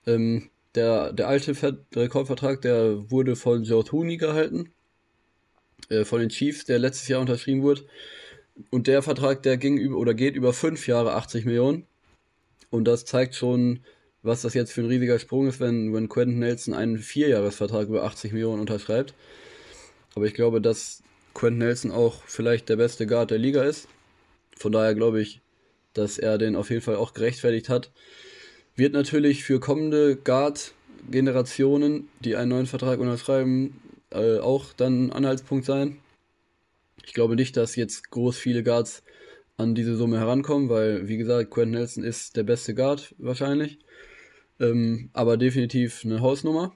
Ähm, der, der alte Ver Rekordvertrag, der wurde von Joe Tooney gehalten, äh, von den Chiefs, der letztes Jahr unterschrieben wurde. Und der Vertrag, der ging über oder geht über fünf Jahre 80 Millionen. Und das zeigt schon, was das jetzt für ein riesiger Sprung ist, wenn, wenn Quentin Nelson einen Vierjahresvertrag über 80 Millionen unterschreibt. Aber ich glaube, dass Quentin Nelson auch vielleicht der beste Guard der Liga ist. Von daher glaube ich, dass er den auf jeden Fall auch gerechtfertigt hat. Wird natürlich für kommende Guard-Generationen, die einen neuen Vertrag unterschreiben, äh, auch dann ein Anhaltspunkt sein. Ich glaube nicht, dass jetzt groß viele Guards an diese Summe herankommen, weil, wie gesagt, Quentin Nelson ist der beste Guard wahrscheinlich. Ähm, aber definitiv eine Hausnummer.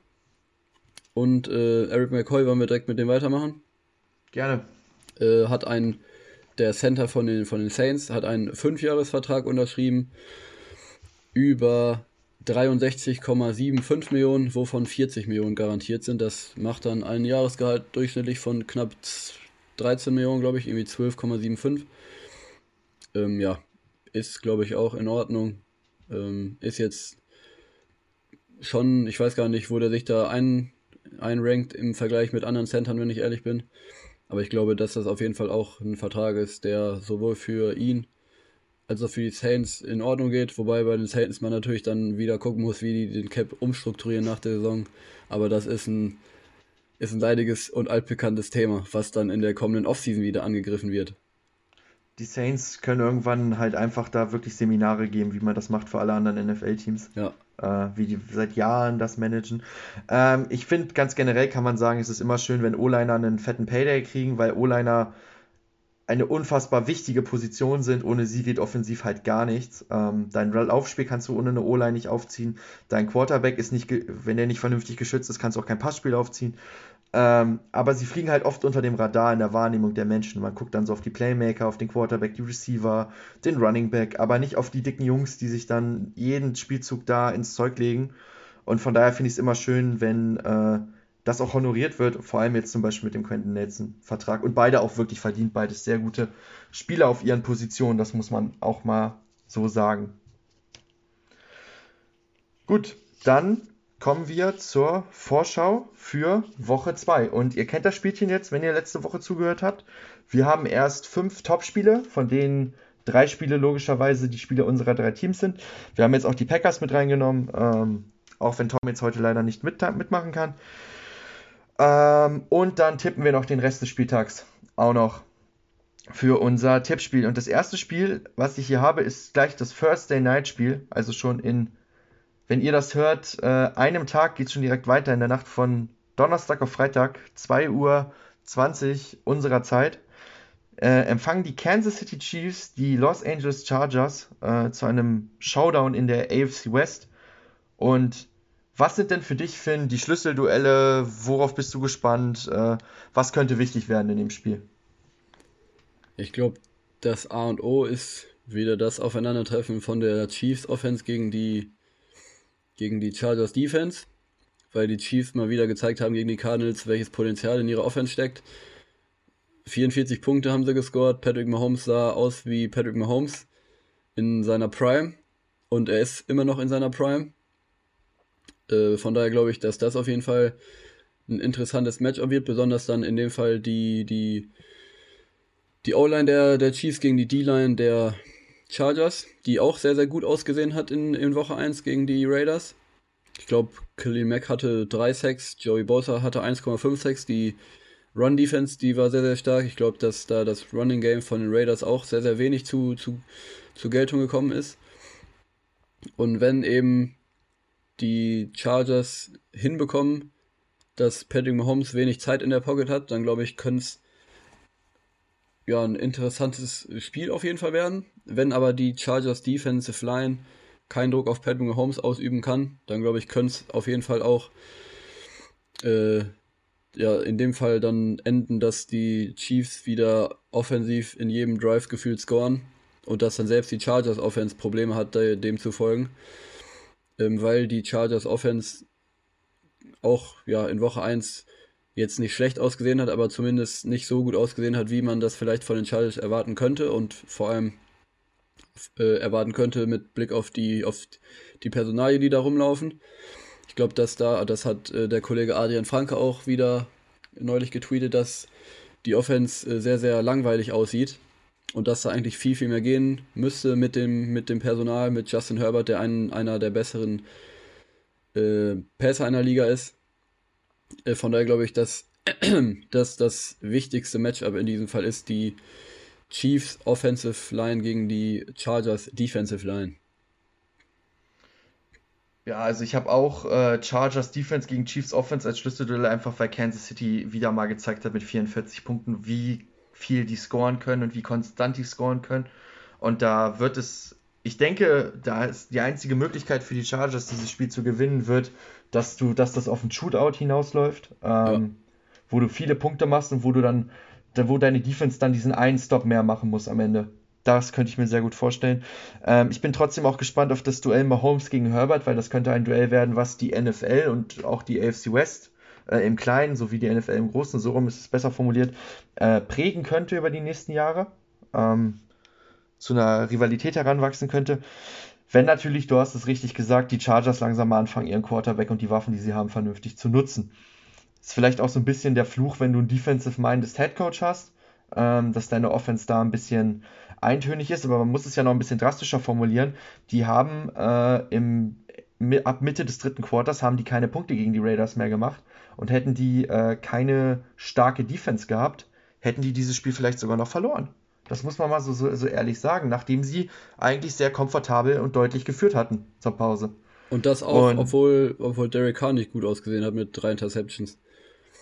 Und äh, Eric McCoy, wollen wir direkt mit dem weitermachen? Gerne. Äh, hat ein, der Center von den, von den Saints, hat einen Fünfjahresvertrag unterschrieben über 63,75 Millionen, wovon 40 Millionen garantiert sind. Das macht dann ein Jahresgehalt durchschnittlich von knapp 13 Millionen, glaube ich, irgendwie 12,75. Ähm, ja, ist, glaube ich, auch in Ordnung. Ähm, ist jetzt schon, ich weiß gar nicht, wo der sich da ein, einrankt im Vergleich mit anderen Centern, wenn ich ehrlich bin. Aber ich glaube, dass das auf jeden Fall auch ein Vertrag ist, der sowohl für ihn als auch für die Saints in Ordnung geht. Wobei bei den Saints man natürlich dann wieder gucken muss, wie die den Cap umstrukturieren nach der Saison. Aber das ist ein, ist ein leidiges und altbekanntes Thema, was dann in der kommenden Offseason wieder angegriffen wird. Die Saints können irgendwann halt einfach da wirklich Seminare geben, wie man das macht für alle anderen NFL-Teams. Ja. Äh, wie die seit Jahren das managen. Ähm, ich finde, ganz generell kann man sagen, es ist immer schön, wenn O-Liner einen fetten Payday kriegen, weil O-Liner eine unfassbar wichtige Position sind. Ohne sie geht offensiv halt gar nichts. Ähm, dein Laufspiel kannst du ohne eine O-Line nicht aufziehen. Dein Quarterback ist nicht, wenn der nicht vernünftig geschützt ist, kannst du auch kein Passspiel aufziehen. Ähm, aber sie fliegen halt oft unter dem Radar in der Wahrnehmung der Menschen. Man guckt dann so auf die Playmaker, auf den Quarterback, die Receiver, den Running Back, aber nicht auf die dicken Jungs, die sich dann jeden Spielzug da ins Zeug legen. Und von daher finde ich es immer schön, wenn äh, das auch honoriert wird, vor allem jetzt zum Beispiel mit dem Quentin Nelson-Vertrag. Und beide auch wirklich verdient, beides sehr gute Spieler auf ihren Positionen, das muss man auch mal so sagen. Gut, dann kommen wir zur Vorschau für Woche 2. Und ihr kennt das Spielchen jetzt, wenn ihr letzte Woche zugehört habt. Wir haben erst fünf Top-Spiele, von denen drei Spiele logischerweise die Spiele unserer drei Teams sind. Wir haben jetzt auch die Packers mit reingenommen, ähm, auch wenn Tom jetzt heute leider nicht mit, mitmachen kann. Ähm, und dann tippen wir noch den Rest des Spieltags auch noch für unser Tippspiel. Und das erste Spiel, was ich hier habe, ist gleich das Thursday Night Spiel. Also schon in, wenn ihr das hört, äh, einem Tag geht es schon direkt weiter in der Nacht von Donnerstag auf Freitag, 2 Uhr 20 unserer Zeit. Äh, empfangen die Kansas City Chiefs die Los Angeles Chargers äh, zu einem Showdown in der AFC West. Und was sind denn für dich, Finn, die Schlüsselduelle? Worauf bist du gespannt? Äh, was könnte wichtig werden in dem Spiel? Ich glaube, das A und O ist wieder das Aufeinandertreffen von der Chiefs Offense gegen die, gegen die Chargers Defense, weil die Chiefs mal wieder gezeigt haben gegen die Cardinals, welches Potenzial in ihrer Offense steckt. 44 Punkte haben sie gescored. Patrick Mahomes sah aus wie Patrick Mahomes in seiner Prime und er ist immer noch in seiner Prime. Äh, von daher glaube ich, dass das auf jeden Fall ein interessantes Matchup wird, besonders dann in dem Fall die, die, die O-Line der, der Chiefs gegen die D-Line der Chargers, die auch sehr, sehr gut ausgesehen hat in, in Woche 1 gegen die Raiders. Ich glaube, Khalil Mack hatte 3 Sacks, Joey Bosa hatte 1,5 Sacks, die Run-Defense, die war sehr, sehr stark. Ich glaube, dass da das Running-Game von den Raiders auch sehr, sehr wenig zu, zu, zu Geltung gekommen ist. Und wenn eben die Chargers hinbekommen, dass Patrick Mahomes wenig Zeit in der Pocket hat, dann glaube ich, könnte es ja ein interessantes Spiel auf jeden Fall werden. Wenn aber die Chargers Defensive Line keinen Druck auf Patrick Mahomes ausüben kann, dann glaube ich, könnte es auf jeden Fall auch äh, ja, in dem Fall dann enden, dass die Chiefs wieder offensiv in jedem Drive gefühlt scoren und dass dann selbst die Chargers Offense Probleme hat, dem zu folgen. Ähm, weil die Chargers Offense auch ja in Woche 1 jetzt nicht schlecht ausgesehen hat, aber zumindest nicht so gut ausgesehen hat, wie man das vielleicht von den Chargers erwarten könnte und vor allem äh, erwarten könnte mit Blick auf die auf die Personalien, die da rumlaufen. Ich glaube, dass da, das hat äh, der Kollege Adrian Franke auch wieder neulich getweetet, dass die Offense äh, sehr, sehr langweilig aussieht und dass da eigentlich viel, viel mehr gehen müsste mit dem, mit dem Personal, mit Justin Herbert, der ein, einer der besseren äh, Pässe einer Liga ist. Äh, von daher glaube ich, dass, dass das wichtigste Matchup in diesem Fall ist die Chiefs Offensive Line gegen die Chargers Defensive Line. Ja, also ich habe auch äh, Chargers Defense gegen Chiefs Offense als Schlüsselduell, einfach weil Kansas City wieder mal gezeigt hat mit 44 Punkten, wie viel die scoren können und wie konstant die scoren können. Und da wird es ich denke, da ist die einzige Möglichkeit für die Chargers, dieses Spiel zu gewinnen, wird, dass du, dass das auf ein Shootout hinausläuft, ähm, ja. wo du viele Punkte machst und wo du dann, wo deine Defense dann diesen einen Stop mehr machen muss am Ende. Das könnte ich mir sehr gut vorstellen. Ähm, ich bin trotzdem auch gespannt auf das Duell Mahomes gegen Herbert, weil das könnte ein Duell werden, was die NFL und auch die AFC West äh, im Kleinen sowie die NFL im Großen, so rum ist es besser formuliert, äh, prägen könnte über die nächsten Jahre. Ähm, zu einer Rivalität heranwachsen könnte. Wenn natürlich, du hast es richtig gesagt, die Chargers langsam mal anfangen, ihren Quarterback und die Waffen, die sie haben, vernünftig zu nutzen. Ist vielleicht auch so ein bisschen der Fluch, wenn du einen defensive-minded Headcoach hast, ähm, dass deine Offense da ein bisschen eintönig ist, aber man muss es ja noch ein bisschen drastischer formulieren. Die haben äh, im, ab Mitte des dritten Quarters haben die keine Punkte gegen die Raiders mehr gemacht und hätten die äh, keine starke Defense gehabt, hätten die dieses Spiel vielleicht sogar noch verloren. Das muss man mal so, so, so ehrlich sagen, nachdem sie eigentlich sehr komfortabel und deutlich geführt hatten zur Pause. Und das auch, und, obwohl, obwohl Derek Carr nicht gut ausgesehen hat mit drei Interceptions.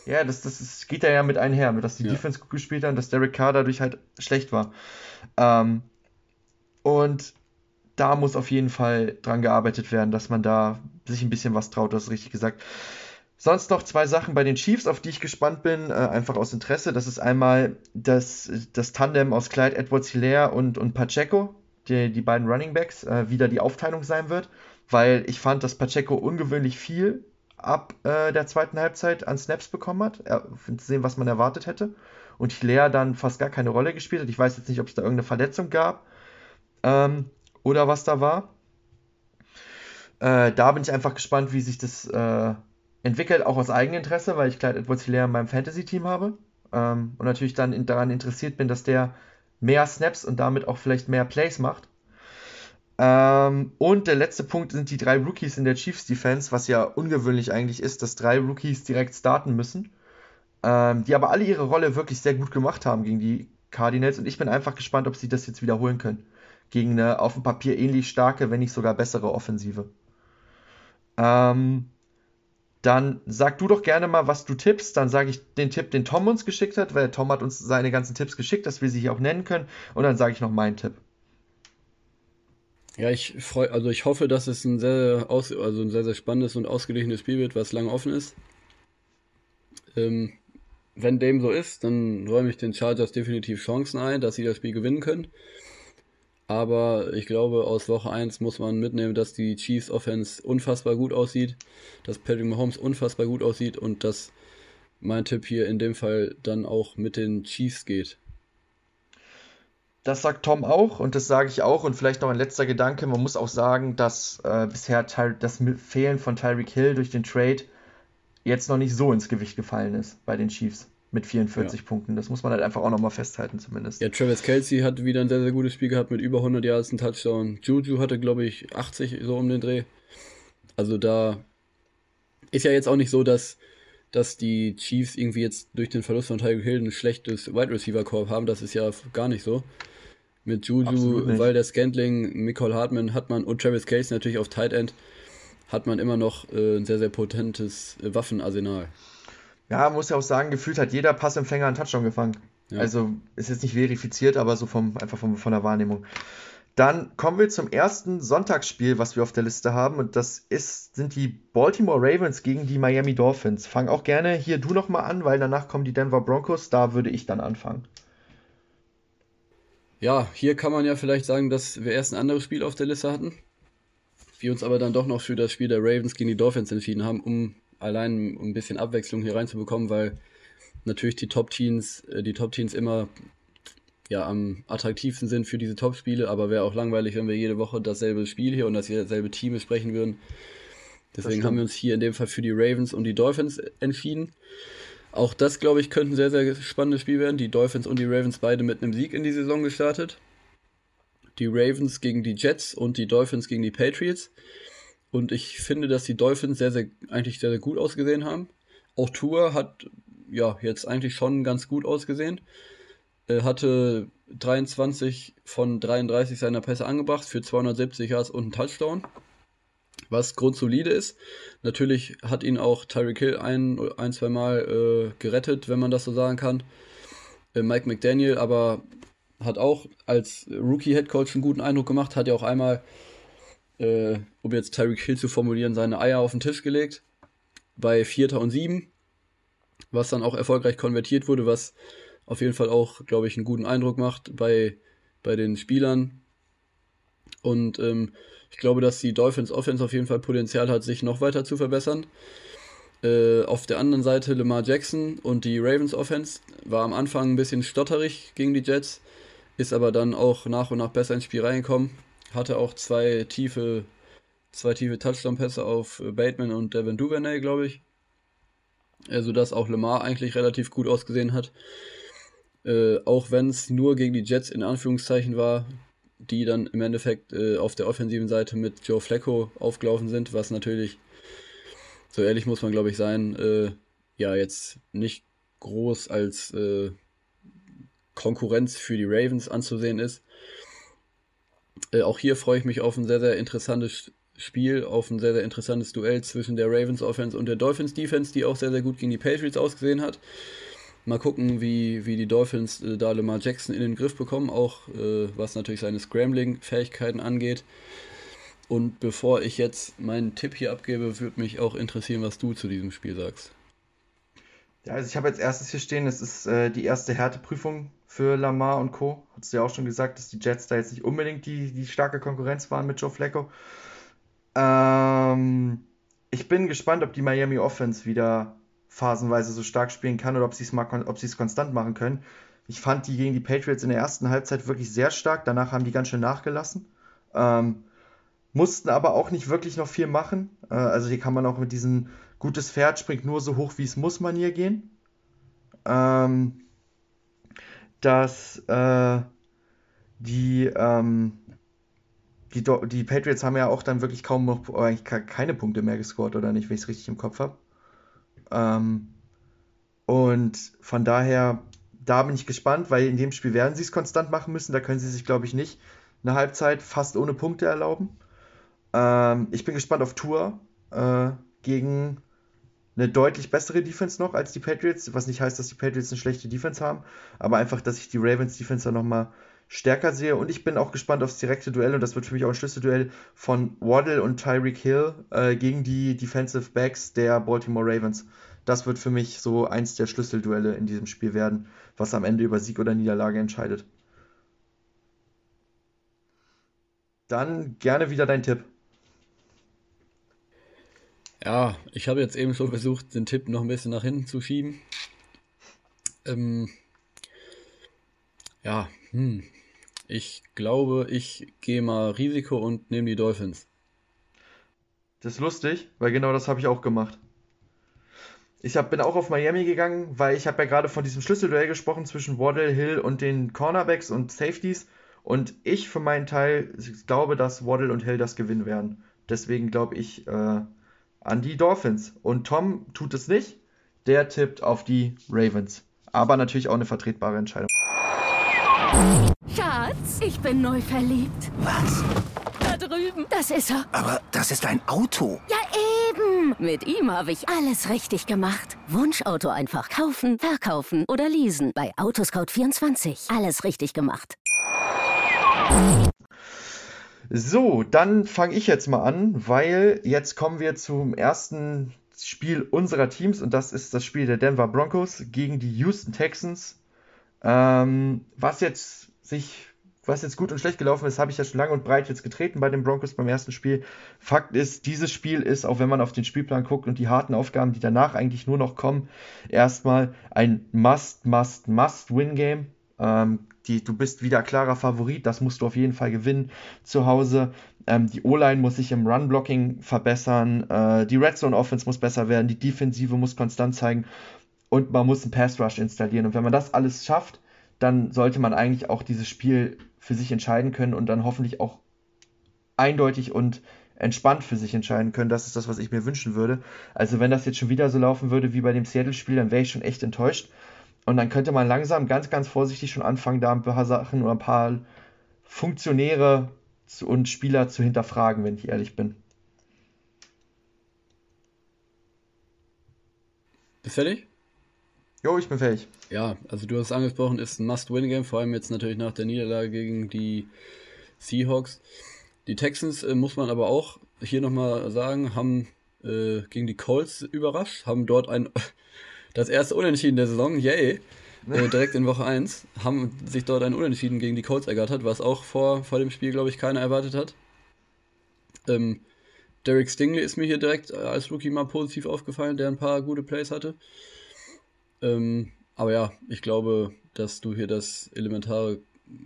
Ja, das, das ist, geht ja mit einher, dass die ja. Defense gut gespielt hat und dass Derek Carr dadurch halt schlecht war. Ähm, und da muss auf jeden Fall dran gearbeitet werden, dass man da sich ein bisschen was traut, das ist richtig gesagt. Sonst noch zwei Sachen bei den Chiefs, auf die ich gespannt bin, äh, einfach aus Interesse. Das ist einmal das, das Tandem aus Clyde Edwards-Hilaire und, und Pacheco, die, die beiden Running Backs, äh, wieder die Aufteilung sein wird. Weil ich fand, dass Pacheco ungewöhnlich viel ab äh, der zweiten Halbzeit an Snaps bekommen hat. Zu sehen, was man erwartet hätte. Und Hilaire dann fast gar keine Rolle gespielt hat. Ich weiß jetzt nicht, ob es da irgendeine Verletzung gab ähm, oder was da war. Äh, da bin ich einfach gespannt, wie sich das äh, entwickelt auch aus Eigeninteresse, weil ich Clyde Edwards Hilaire in meinem Fantasy-Team habe ähm, und natürlich dann in, daran interessiert bin, dass der mehr Snaps und damit auch vielleicht mehr Plays macht. Ähm, und der letzte Punkt sind die drei Rookies in der Chiefs Defense, was ja ungewöhnlich eigentlich ist, dass drei Rookies direkt starten müssen, ähm, die aber alle ihre Rolle wirklich sehr gut gemacht haben gegen die Cardinals und ich bin einfach gespannt, ob sie das jetzt wiederholen können. Gegen eine auf dem Papier ähnlich starke, wenn nicht sogar bessere Offensive. Ähm, dann sag du doch gerne mal, was du tippst. Dann sage ich den Tipp, den Tom uns geschickt hat, weil Tom hat uns seine ganzen Tipps geschickt, dass wir sie hier auch nennen können. Und dann sage ich noch meinen Tipp. Ja, ich freue, also ich hoffe, dass es ein sehr, aus, also ein sehr, sehr spannendes und ausgeglichenes Spiel wird, was lange offen ist. Ähm, wenn dem so ist, dann räume ich den Chargers definitiv Chancen ein, dass sie das Spiel gewinnen können. Aber ich glaube, aus Woche 1 muss man mitnehmen, dass die Chiefs Offense unfassbar gut aussieht, dass Patrick Mahomes unfassbar gut aussieht und dass mein Tipp hier in dem Fall dann auch mit den Chiefs geht. Das sagt Tom auch und das sage ich auch. Und vielleicht noch ein letzter Gedanke: Man muss auch sagen, dass äh, bisher das Fehlen von Tyreek Hill durch den Trade jetzt noch nicht so ins Gewicht gefallen ist bei den Chiefs mit 44 ja. Punkten. Das muss man halt einfach auch nochmal festhalten, zumindest. Ja, Travis Kelsey hat wieder ein sehr, sehr gutes Spiel gehabt mit über 100 Yards, einen Touchdown. Juju hatte, glaube ich, 80 so um den Dreh. Also da ist ja jetzt auch nicht so, dass, dass die Chiefs irgendwie jetzt durch den Verlust von Tyreek Hill ein schlechtes Wide Receiver Korb haben. Das ist ja gar nicht so. Mit Juju, weil der Scantling, Nicole Hartman hat man und Travis Kelsey natürlich auf Tight End hat man immer noch äh, ein sehr, sehr potentes äh, Waffenarsenal. Ja, muss ja auch sagen, gefühlt hat jeder Passempfänger einen Touchdown gefangen. Ja. Also ist jetzt nicht verifiziert, aber so vom, einfach vom, von der Wahrnehmung. Dann kommen wir zum ersten Sonntagsspiel, was wir auf der Liste haben. Und das ist, sind die Baltimore Ravens gegen die Miami Dolphins. Fang auch gerne hier du nochmal an, weil danach kommen die Denver Broncos. Da würde ich dann anfangen. Ja, hier kann man ja vielleicht sagen, dass wir erst ein anderes Spiel auf der Liste hatten. Wir uns aber dann doch noch für das Spiel der Ravens gegen die Dolphins entschieden haben, um allein ein bisschen Abwechslung hier reinzubekommen, weil natürlich die Top-Teams, äh, die Top-Teams immer ja, am attraktivsten sind für diese Top-Spiele, aber wäre auch langweilig, wenn wir jede Woche dasselbe Spiel hier und dasselbe Team besprechen würden. Deswegen haben wir uns hier in dem Fall für die Ravens und die Dolphins entschieden. Auch das, glaube ich, könnte ein sehr, sehr spannendes Spiel werden. Die Dolphins und die Ravens beide mit einem Sieg in die Saison gestartet. Die Ravens gegen die Jets und die Dolphins gegen die Patriots. Und ich finde, dass die Dolphins sehr, sehr, eigentlich sehr, sehr gut ausgesehen haben. Auch Tour hat ja jetzt eigentlich schon ganz gut ausgesehen. Er hatte 23 von 33 seiner Pässe angebracht für 270 Yards und einen Touchdown. Was grundsolide ist. Natürlich hat ihn auch Tyreek Hill ein, ein zwei Mal äh, gerettet, wenn man das so sagen kann. Äh, Mike McDaniel aber hat auch als Rookie-Headcoach einen guten Eindruck gemacht, hat ja auch einmal, äh, um jetzt Tyreek Hill zu formulieren, seine Eier auf den Tisch gelegt bei Vierter und Sieben, was dann auch erfolgreich konvertiert wurde, was auf jeden Fall auch, glaube ich, einen guten Eindruck macht bei, bei den Spielern. Und ähm, ich glaube, dass die Dolphins Offense auf jeden Fall Potenzial hat, sich noch weiter zu verbessern. Äh, auf der anderen Seite Lamar Jackson und die Ravens Offense war am Anfang ein bisschen stotterig gegen die Jets, ist aber dann auch nach und nach besser ins Spiel reingekommen. Hatte auch zwei tiefe, zwei tiefe Touchdown-Pässe auf Bateman und Devin Duvernay, glaube ich. Also dass auch Lamar eigentlich relativ gut ausgesehen hat. Äh, auch wenn es nur gegen die Jets in Anführungszeichen war, die dann im Endeffekt äh, auf der offensiven Seite mit Joe Flacco aufgelaufen sind, was natürlich so ehrlich muss man, glaube ich, sein, äh, ja, jetzt nicht groß als äh, Konkurrenz für die Ravens anzusehen ist. Äh, auch hier freue ich mich auf ein sehr, sehr interessantes Spiel, auf ein sehr, sehr interessantes Duell zwischen der Ravens Offense und der Dolphins Defense, die auch sehr, sehr gut gegen die Patriots ausgesehen hat. Mal gucken, wie, wie die Dolphins äh, da Lamar Jackson in den Griff bekommen, auch äh, was natürlich seine Scrambling-Fähigkeiten angeht. Und bevor ich jetzt meinen Tipp hier abgebe, würde mich auch interessieren, was du zu diesem Spiel sagst. Ja, also ich habe als erstes hier stehen, es ist äh, die erste Härteprüfung für Lamar und Co. Hast du ja auch schon gesagt, dass die Jets da jetzt nicht unbedingt die, die starke Konkurrenz waren mit Joe Flacco. Ähm, ich bin gespannt, ob die Miami Offense wieder phasenweise so stark spielen kann oder ob sie es konstant machen können. Ich fand die gegen die Patriots in der ersten Halbzeit wirklich sehr stark. Danach haben die ganz schön nachgelassen. Ähm, mussten aber auch nicht wirklich noch viel machen. Äh, also hier kann man auch mit diesem gutes Pferd springt nur so hoch, wie es muss Manier gehen. Ähm, dass äh, die, ähm, die, die Patriots haben ja auch dann wirklich kaum noch eigentlich keine Punkte mehr gescored, oder nicht, wenn ich es richtig im Kopf habe. Ähm, und von daher, da bin ich gespannt, weil in dem Spiel werden sie es konstant machen müssen. Da können sie sich, glaube ich, nicht eine Halbzeit fast ohne Punkte erlauben. Ähm, ich bin gespannt auf Tour äh, gegen eine deutlich bessere Defense noch als die Patriots, was nicht heißt, dass die Patriots eine schlechte Defense haben, aber einfach, dass ich die Ravens Defense dann nochmal stärker sehe und ich bin auch gespannt aufs direkte Duell und das wird für mich auch ein Schlüsselduell von Waddle und Tyreek Hill äh, gegen die Defensive Backs der Baltimore Ravens. Das wird für mich so eins der Schlüsselduelle in diesem Spiel werden, was am Ende über Sieg oder Niederlage entscheidet. Dann gerne wieder dein Tipp. Ja, ich habe jetzt eben schon versucht, den Tipp noch ein bisschen nach hinten zu schieben. Ähm, ja, hm. Ich glaube, ich gehe mal Risiko und nehme die Dolphins. Das ist lustig, weil genau das habe ich auch gemacht. Ich hab, bin auch auf Miami gegangen, weil ich habe ja gerade von diesem Schlüsselduell gesprochen zwischen Waddle, Hill und den Cornerbacks und Safeties. Und ich für meinen Teil glaube, dass Waddle und Hill das gewinnen werden. Deswegen glaube ich, äh, an die Dolphins. Und Tom tut es nicht. Der tippt auf die Ravens. Aber natürlich auch eine vertretbare Entscheidung. Schatz, ich bin neu verliebt. Was? Da drüben. Das ist er. Aber das ist ein Auto. Ja, eben. Mit ihm habe ich alles richtig gemacht. Wunschauto einfach kaufen, verkaufen oder leasen. Bei Autoscout24. Alles richtig gemacht. So, dann fange ich jetzt mal an, weil jetzt kommen wir zum ersten Spiel unserer Teams und das ist das Spiel der Denver Broncos gegen die Houston Texans. Ähm, was jetzt sich, was jetzt gut und schlecht gelaufen ist, habe ich ja schon lange und breit jetzt getreten bei den Broncos beim ersten Spiel. Fakt ist, dieses Spiel ist, auch wenn man auf den Spielplan guckt und die harten Aufgaben, die danach eigentlich nur noch kommen, erstmal ein Must, Must, Must-Win-Game. Ähm, die, du bist wieder klarer Favorit, das musst du auf jeden Fall gewinnen zu Hause. Ähm, die O-Line muss sich im Run-Blocking verbessern, äh, die Red Zone Offense muss besser werden, die Defensive muss konstant zeigen und man muss einen Pass Rush installieren. Und wenn man das alles schafft, dann sollte man eigentlich auch dieses Spiel für sich entscheiden können und dann hoffentlich auch eindeutig und entspannt für sich entscheiden können. Das ist das, was ich mir wünschen würde. Also wenn das jetzt schon wieder so laufen würde wie bei dem Seattle-Spiel, dann wäre ich schon echt enttäuscht. Und dann könnte man langsam ganz, ganz vorsichtig schon anfangen, da ein paar Sachen oder ein paar Funktionäre und Spieler zu hinterfragen, wenn ich ehrlich bin. Bist fertig? Jo, ich bin fähig. Ja, also du hast es angesprochen, ist ein Must-Win-Game, vor allem jetzt natürlich nach der Niederlage gegen die Seahawks. Die Texans, äh, muss man aber auch hier nochmal sagen, haben äh, gegen die Colts überrascht, haben dort ein, das erste Unentschieden der Saison, yay, äh, direkt in Woche 1, haben sich dort ein Unentschieden gegen die Colts ergattert, was auch vor, vor dem Spiel, glaube ich, keiner erwartet hat. Ähm, Derek Stingley ist mir hier direkt als Rookie mal positiv aufgefallen, der ein paar gute Plays hatte. Ähm, aber ja, ich glaube, dass du hier das Elementare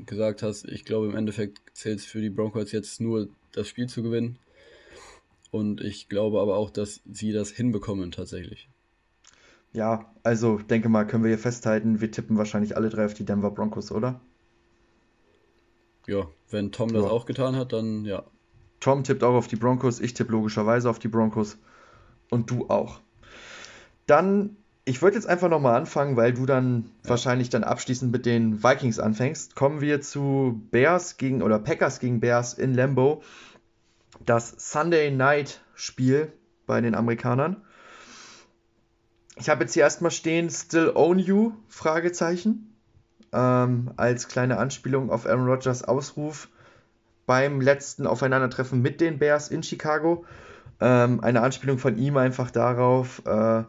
gesagt hast. Ich glaube, im Endeffekt zählt es für die Broncos jetzt nur das Spiel zu gewinnen. Und ich glaube aber auch, dass sie das hinbekommen tatsächlich. Ja, also denke mal, können wir hier festhalten, wir tippen wahrscheinlich alle drei auf die Denver Broncos, oder? Ja, wenn Tom das ja. auch getan hat, dann ja. Tom tippt auch auf die Broncos, ich tippe logischerweise auf die Broncos und du auch. Dann, ich würde jetzt einfach nochmal anfangen, weil du dann ja. wahrscheinlich dann abschließend mit den Vikings anfängst. Kommen wir zu Bears gegen oder Packers gegen Bears in Lambeau. Das Sunday Night Spiel bei den Amerikanern. Ich habe jetzt hier erstmal stehen, Still Own You? Fragezeichen. Ähm, als kleine Anspielung auf Aaron Rodgers Ausruf beim letzten Aufeinandertreffen mit den Bears in Chicago. Ähm, eine Anspielung von ihm einfach darauf, äh,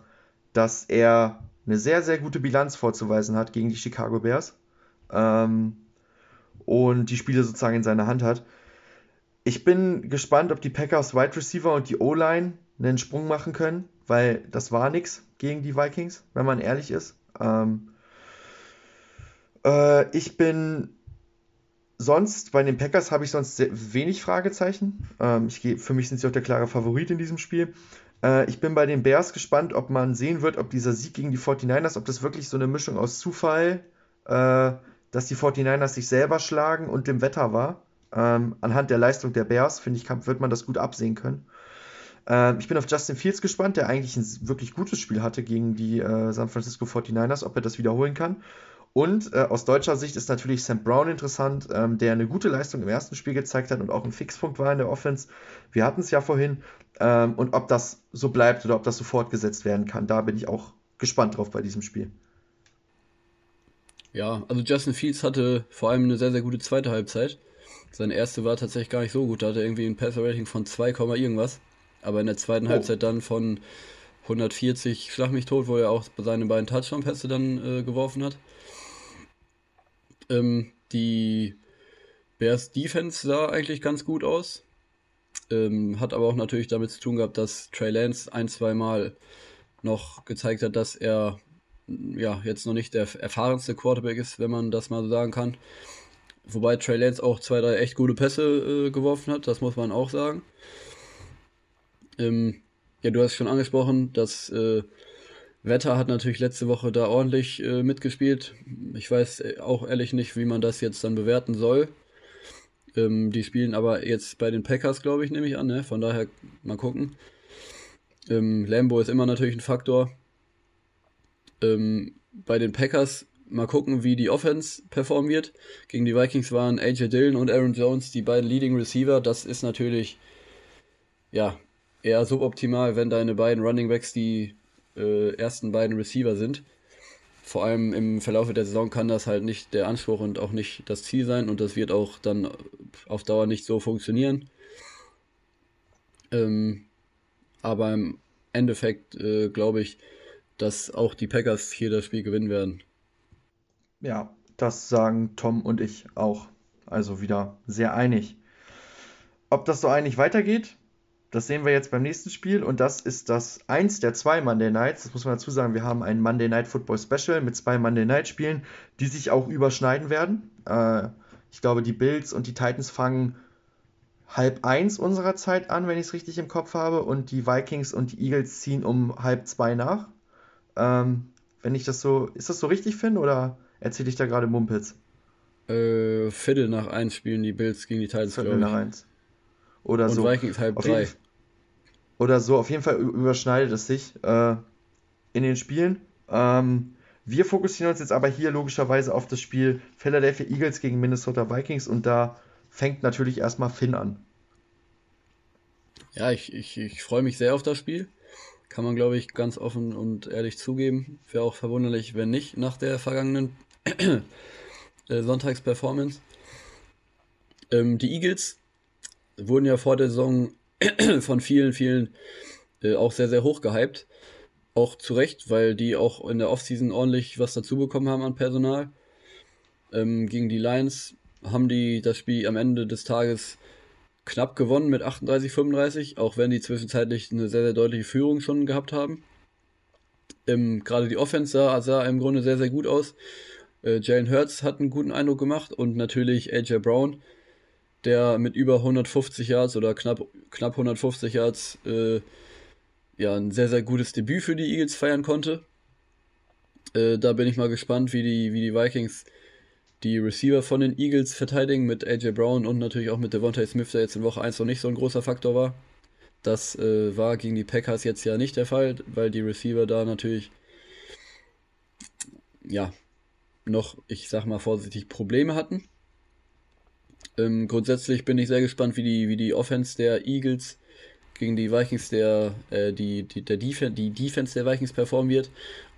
dass er eine sehr, sehr gute Bilanz vorzuweisen hat gegen die Chicago Bears. Ähm, und die Spiele sozusagen in seiner Hand hat. Ich bin gespannt, ob die Packers Wide Receiver und die O-Line einen Sprung machen können, weil das war nichts gegen die Vikings, wenn man ehrlich ist. Ähm, äh, ich bin sonst, bei den Packers habe ich sonst wenig Fragezeichen. Ähm, ich geh, für mich sind sie auch der klare Favorit in diesem Spiel. Äh, ich bin bei den Bears gespannt, ob man sehen wird, ob dieser Sieg gegen die 49ers, ob das wirklich so eine Mischung aus Zufall, äh, dass die 49ers sich selber schlagen und dem Wetter war. Ähm, anhand der Leistung der Bears, finde ich, wird man das gut absehen können. Ähm, ich bin auf Justin Fields gespannt, der eigentlich ein wirklich gutes Spiel hatte gegen die äh, San Francisco 49ers, ob er das wiederholen kann. Und äh, aus deutscher Sicht ist natürlich Sam Brown interessant, ähm, der eine gute Leistung im ersten Spiel gezeigt hat und auch ein Fixpunkt war in der Offense. Wir hatten es ja vorhin. Ähm, und ob das so bleibt oder ob das so fortgesetzt werden kann, da bin ich auch gespannt drauf bei diesem Spiel. Ja, also Justin Fields hatte vor allem eine sehr, sehr gute zweite Halbzeit. Seine erste war tatsächlich gar nicht so gut. Da hatte er irgendwie ein Passer-Rating von 2, irgendwas. Aber in der zweiten oh. Halbzeit dann von 140 Schlag mich tot, wo er auch seine beiden Touchdown-Pässe dann äh, geworfen hat. Ähm, die Bears Defense sah eigentlich ganz gut aus. Ähm, hat aber auch natürlich damit zu tun gehabt, dass Trey Lance ein, zwei Mal noch gezeigt hat, dass er ja jetzt noch nicht der erfahrenste Quarterback ist, wenn man das mal so sagen kann. Wobei Trey Lance auch zwei, drei echt gute Pässe äh, geworfen hat, das muss man auch sagen. Ähm, ja, du hast schon angesprochen, dass äh, Wetter hat natürlich letzte Woche da ordentlich äh, mitgespielt. Ich weiß äh, auch ehrlich nicht, wie man das jetzt dann bewerten soll. Ähm, die spielen aber jetzt bei den Packers, glaube ich, nehme ich an. Ne? Von daher mal gucken. Ähm, Lambo ist immer natürlich ein Faktor. Ähm, bei den Packers mal gucken, wie die Offense performiert. Gegen die Vikings waren AJ Dillon und Aaron Jones die beiden Leading Receiver. Das ist natürlich ja eher suboptimal, wenn deine beiden Running Backs die äh, ersten beiden Receiver sind. Vor allem im Verlauf der Saison kann das halt nicht der Anspruch und auch nicht das Ziel sein und das wird auch dann auf Dauer nicht so funktionieren. Ähm, aber im Endeffekt äh, glaube ich, dass auch die Packers hier das Spiel gewinnen werden. Ja, das sagen Tom und ich auch. Also wieder sehr einig. Ob das so einig weitergeht, das sehen wir jetzt beim nächsten Spiel und das ist das eins der zwei Monday Nights. Das muss man dazu sagen, wir haben ein Monday Night Football Special mit zwei Monday Night Spielen, die sich auch überschneiden werden. Äh, ich glaube, die Bills und die Titans fangen halb eins unserer Zeit an, wenn ich es richtig im Kopf habe, und die Vikings und die Eagles ziehen um halb zwei nach. Ähm, wenn ich das so, ist das so richtig, Finn, oder erzähle ich da gerade Mumpitz? Äh, Viertel nach eins spielen die Bills gegen die Titans, Viertel nach eins. Oder und so. Vikings halb drei. Oder so, auf jeden Fall überschneidet es sich äh, in den Spielen. Ähm, wir fokussieren uns jetzt aber hier logischerweise auf das Spiel Philadelphia Eagles gegen Minnesota Vikings und da fängt natürlich erstmal Finn an. Ja, ich, ich, ich freue mich sehr auf das Spiel. Kann man, glaube ich, ganz offen und ehrlich zugeben. Wäre auch verwunderlich, wenn nicht nach der vergangenen äh, Sonntagsperformance. Ähm, die Eagles wurden ja vor der Saison von vielen, vielen äh, auch sehr, sehr hoch gehypt. Auch zu Recht, weil die auch in der Offseason ordentlich was dazu bekommen haben an Personal. Ähm, gegen die Lions haben die das Spiel am Ende des Tages knapp gewonnen mit 38, 35, auch wenn die zwischenzeitlich eine sehr, sehr deutliche Führung schon gehabt haben. Ähm, Gerade die Offense sah, sah, im Grunde sehr, sehr gut aus. Äh, Jalen Hurts hat einen guten Eindruck gemacht und natürlich AJ Brown, der mit über 150 Yards oder knapp, knapp 150 Yards äh, ja, ein sehr, sehr gutes Debüt für die Eagles feiern konnte. Äh, da bin ich mal gespannt, wie die, wie die Vikings die Receiver von den Eagles verteidigen mit AJ Brown und natürlich auch mit Devontae Smith, der jetzt in Woche 1 noch nicht so ein großer Faktor war. Das äh, war gegen die Packers jetzt ja nicht der Fall, weil die Receiver da natürlich ja noch, ich sag mal vorsichtig, Probleme hatten. Ähm, grundsätzlich bin ich sehr gespannt, wie die, wie die Offense der Eagles gegen die Vikings der, äh, die, die, der Defen die Defense der Vikings performen wird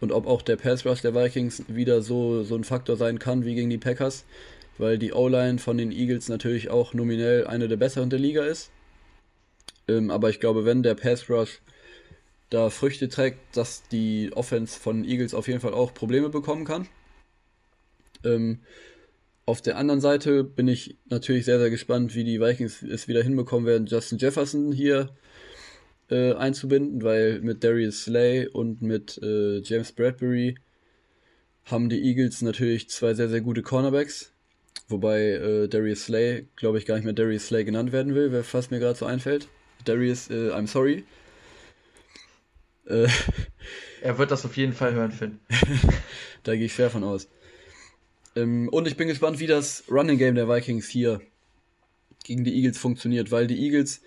und ob auch der Pass Rush der Vikings wieder so, so ein Faktor sein kann wie gegen die Packers, weil die O-Line von den Eagles natürlich auch nominell eine der besseren der Liga ist. Ähm, aber ich glaube, wenn der Pass Rush da Früchte trägt, dass die Offense von Eagles auf jeden Fall auch Probleme bekommen kann. Ähm, auf der anderen Seite bin ich natürlich sehr, sehr gespannt, wie die Vikings es wieder hinbekommen werden, Justin Jefferson hier äh, einzubinden, weil mit Darius Slay und mit äh, James Bradbury haben die Eagles natürlich zwei sehr, sehr gute Cornerbacks. Wobei äh, Darius Slay, glaube ich, gar nicht mehr Darius Slay genannt werden will, wer fast mir gerade so einfällt. Darius, äh, I'm sorry. Äh, er wird das auf jeden Fall hören, Finn. da gehe ich fair von aus. Ähm, und ich bin gespannt, wie das Running Game der Vikings hier gegen die Eagles funktioniert, weil die Eagles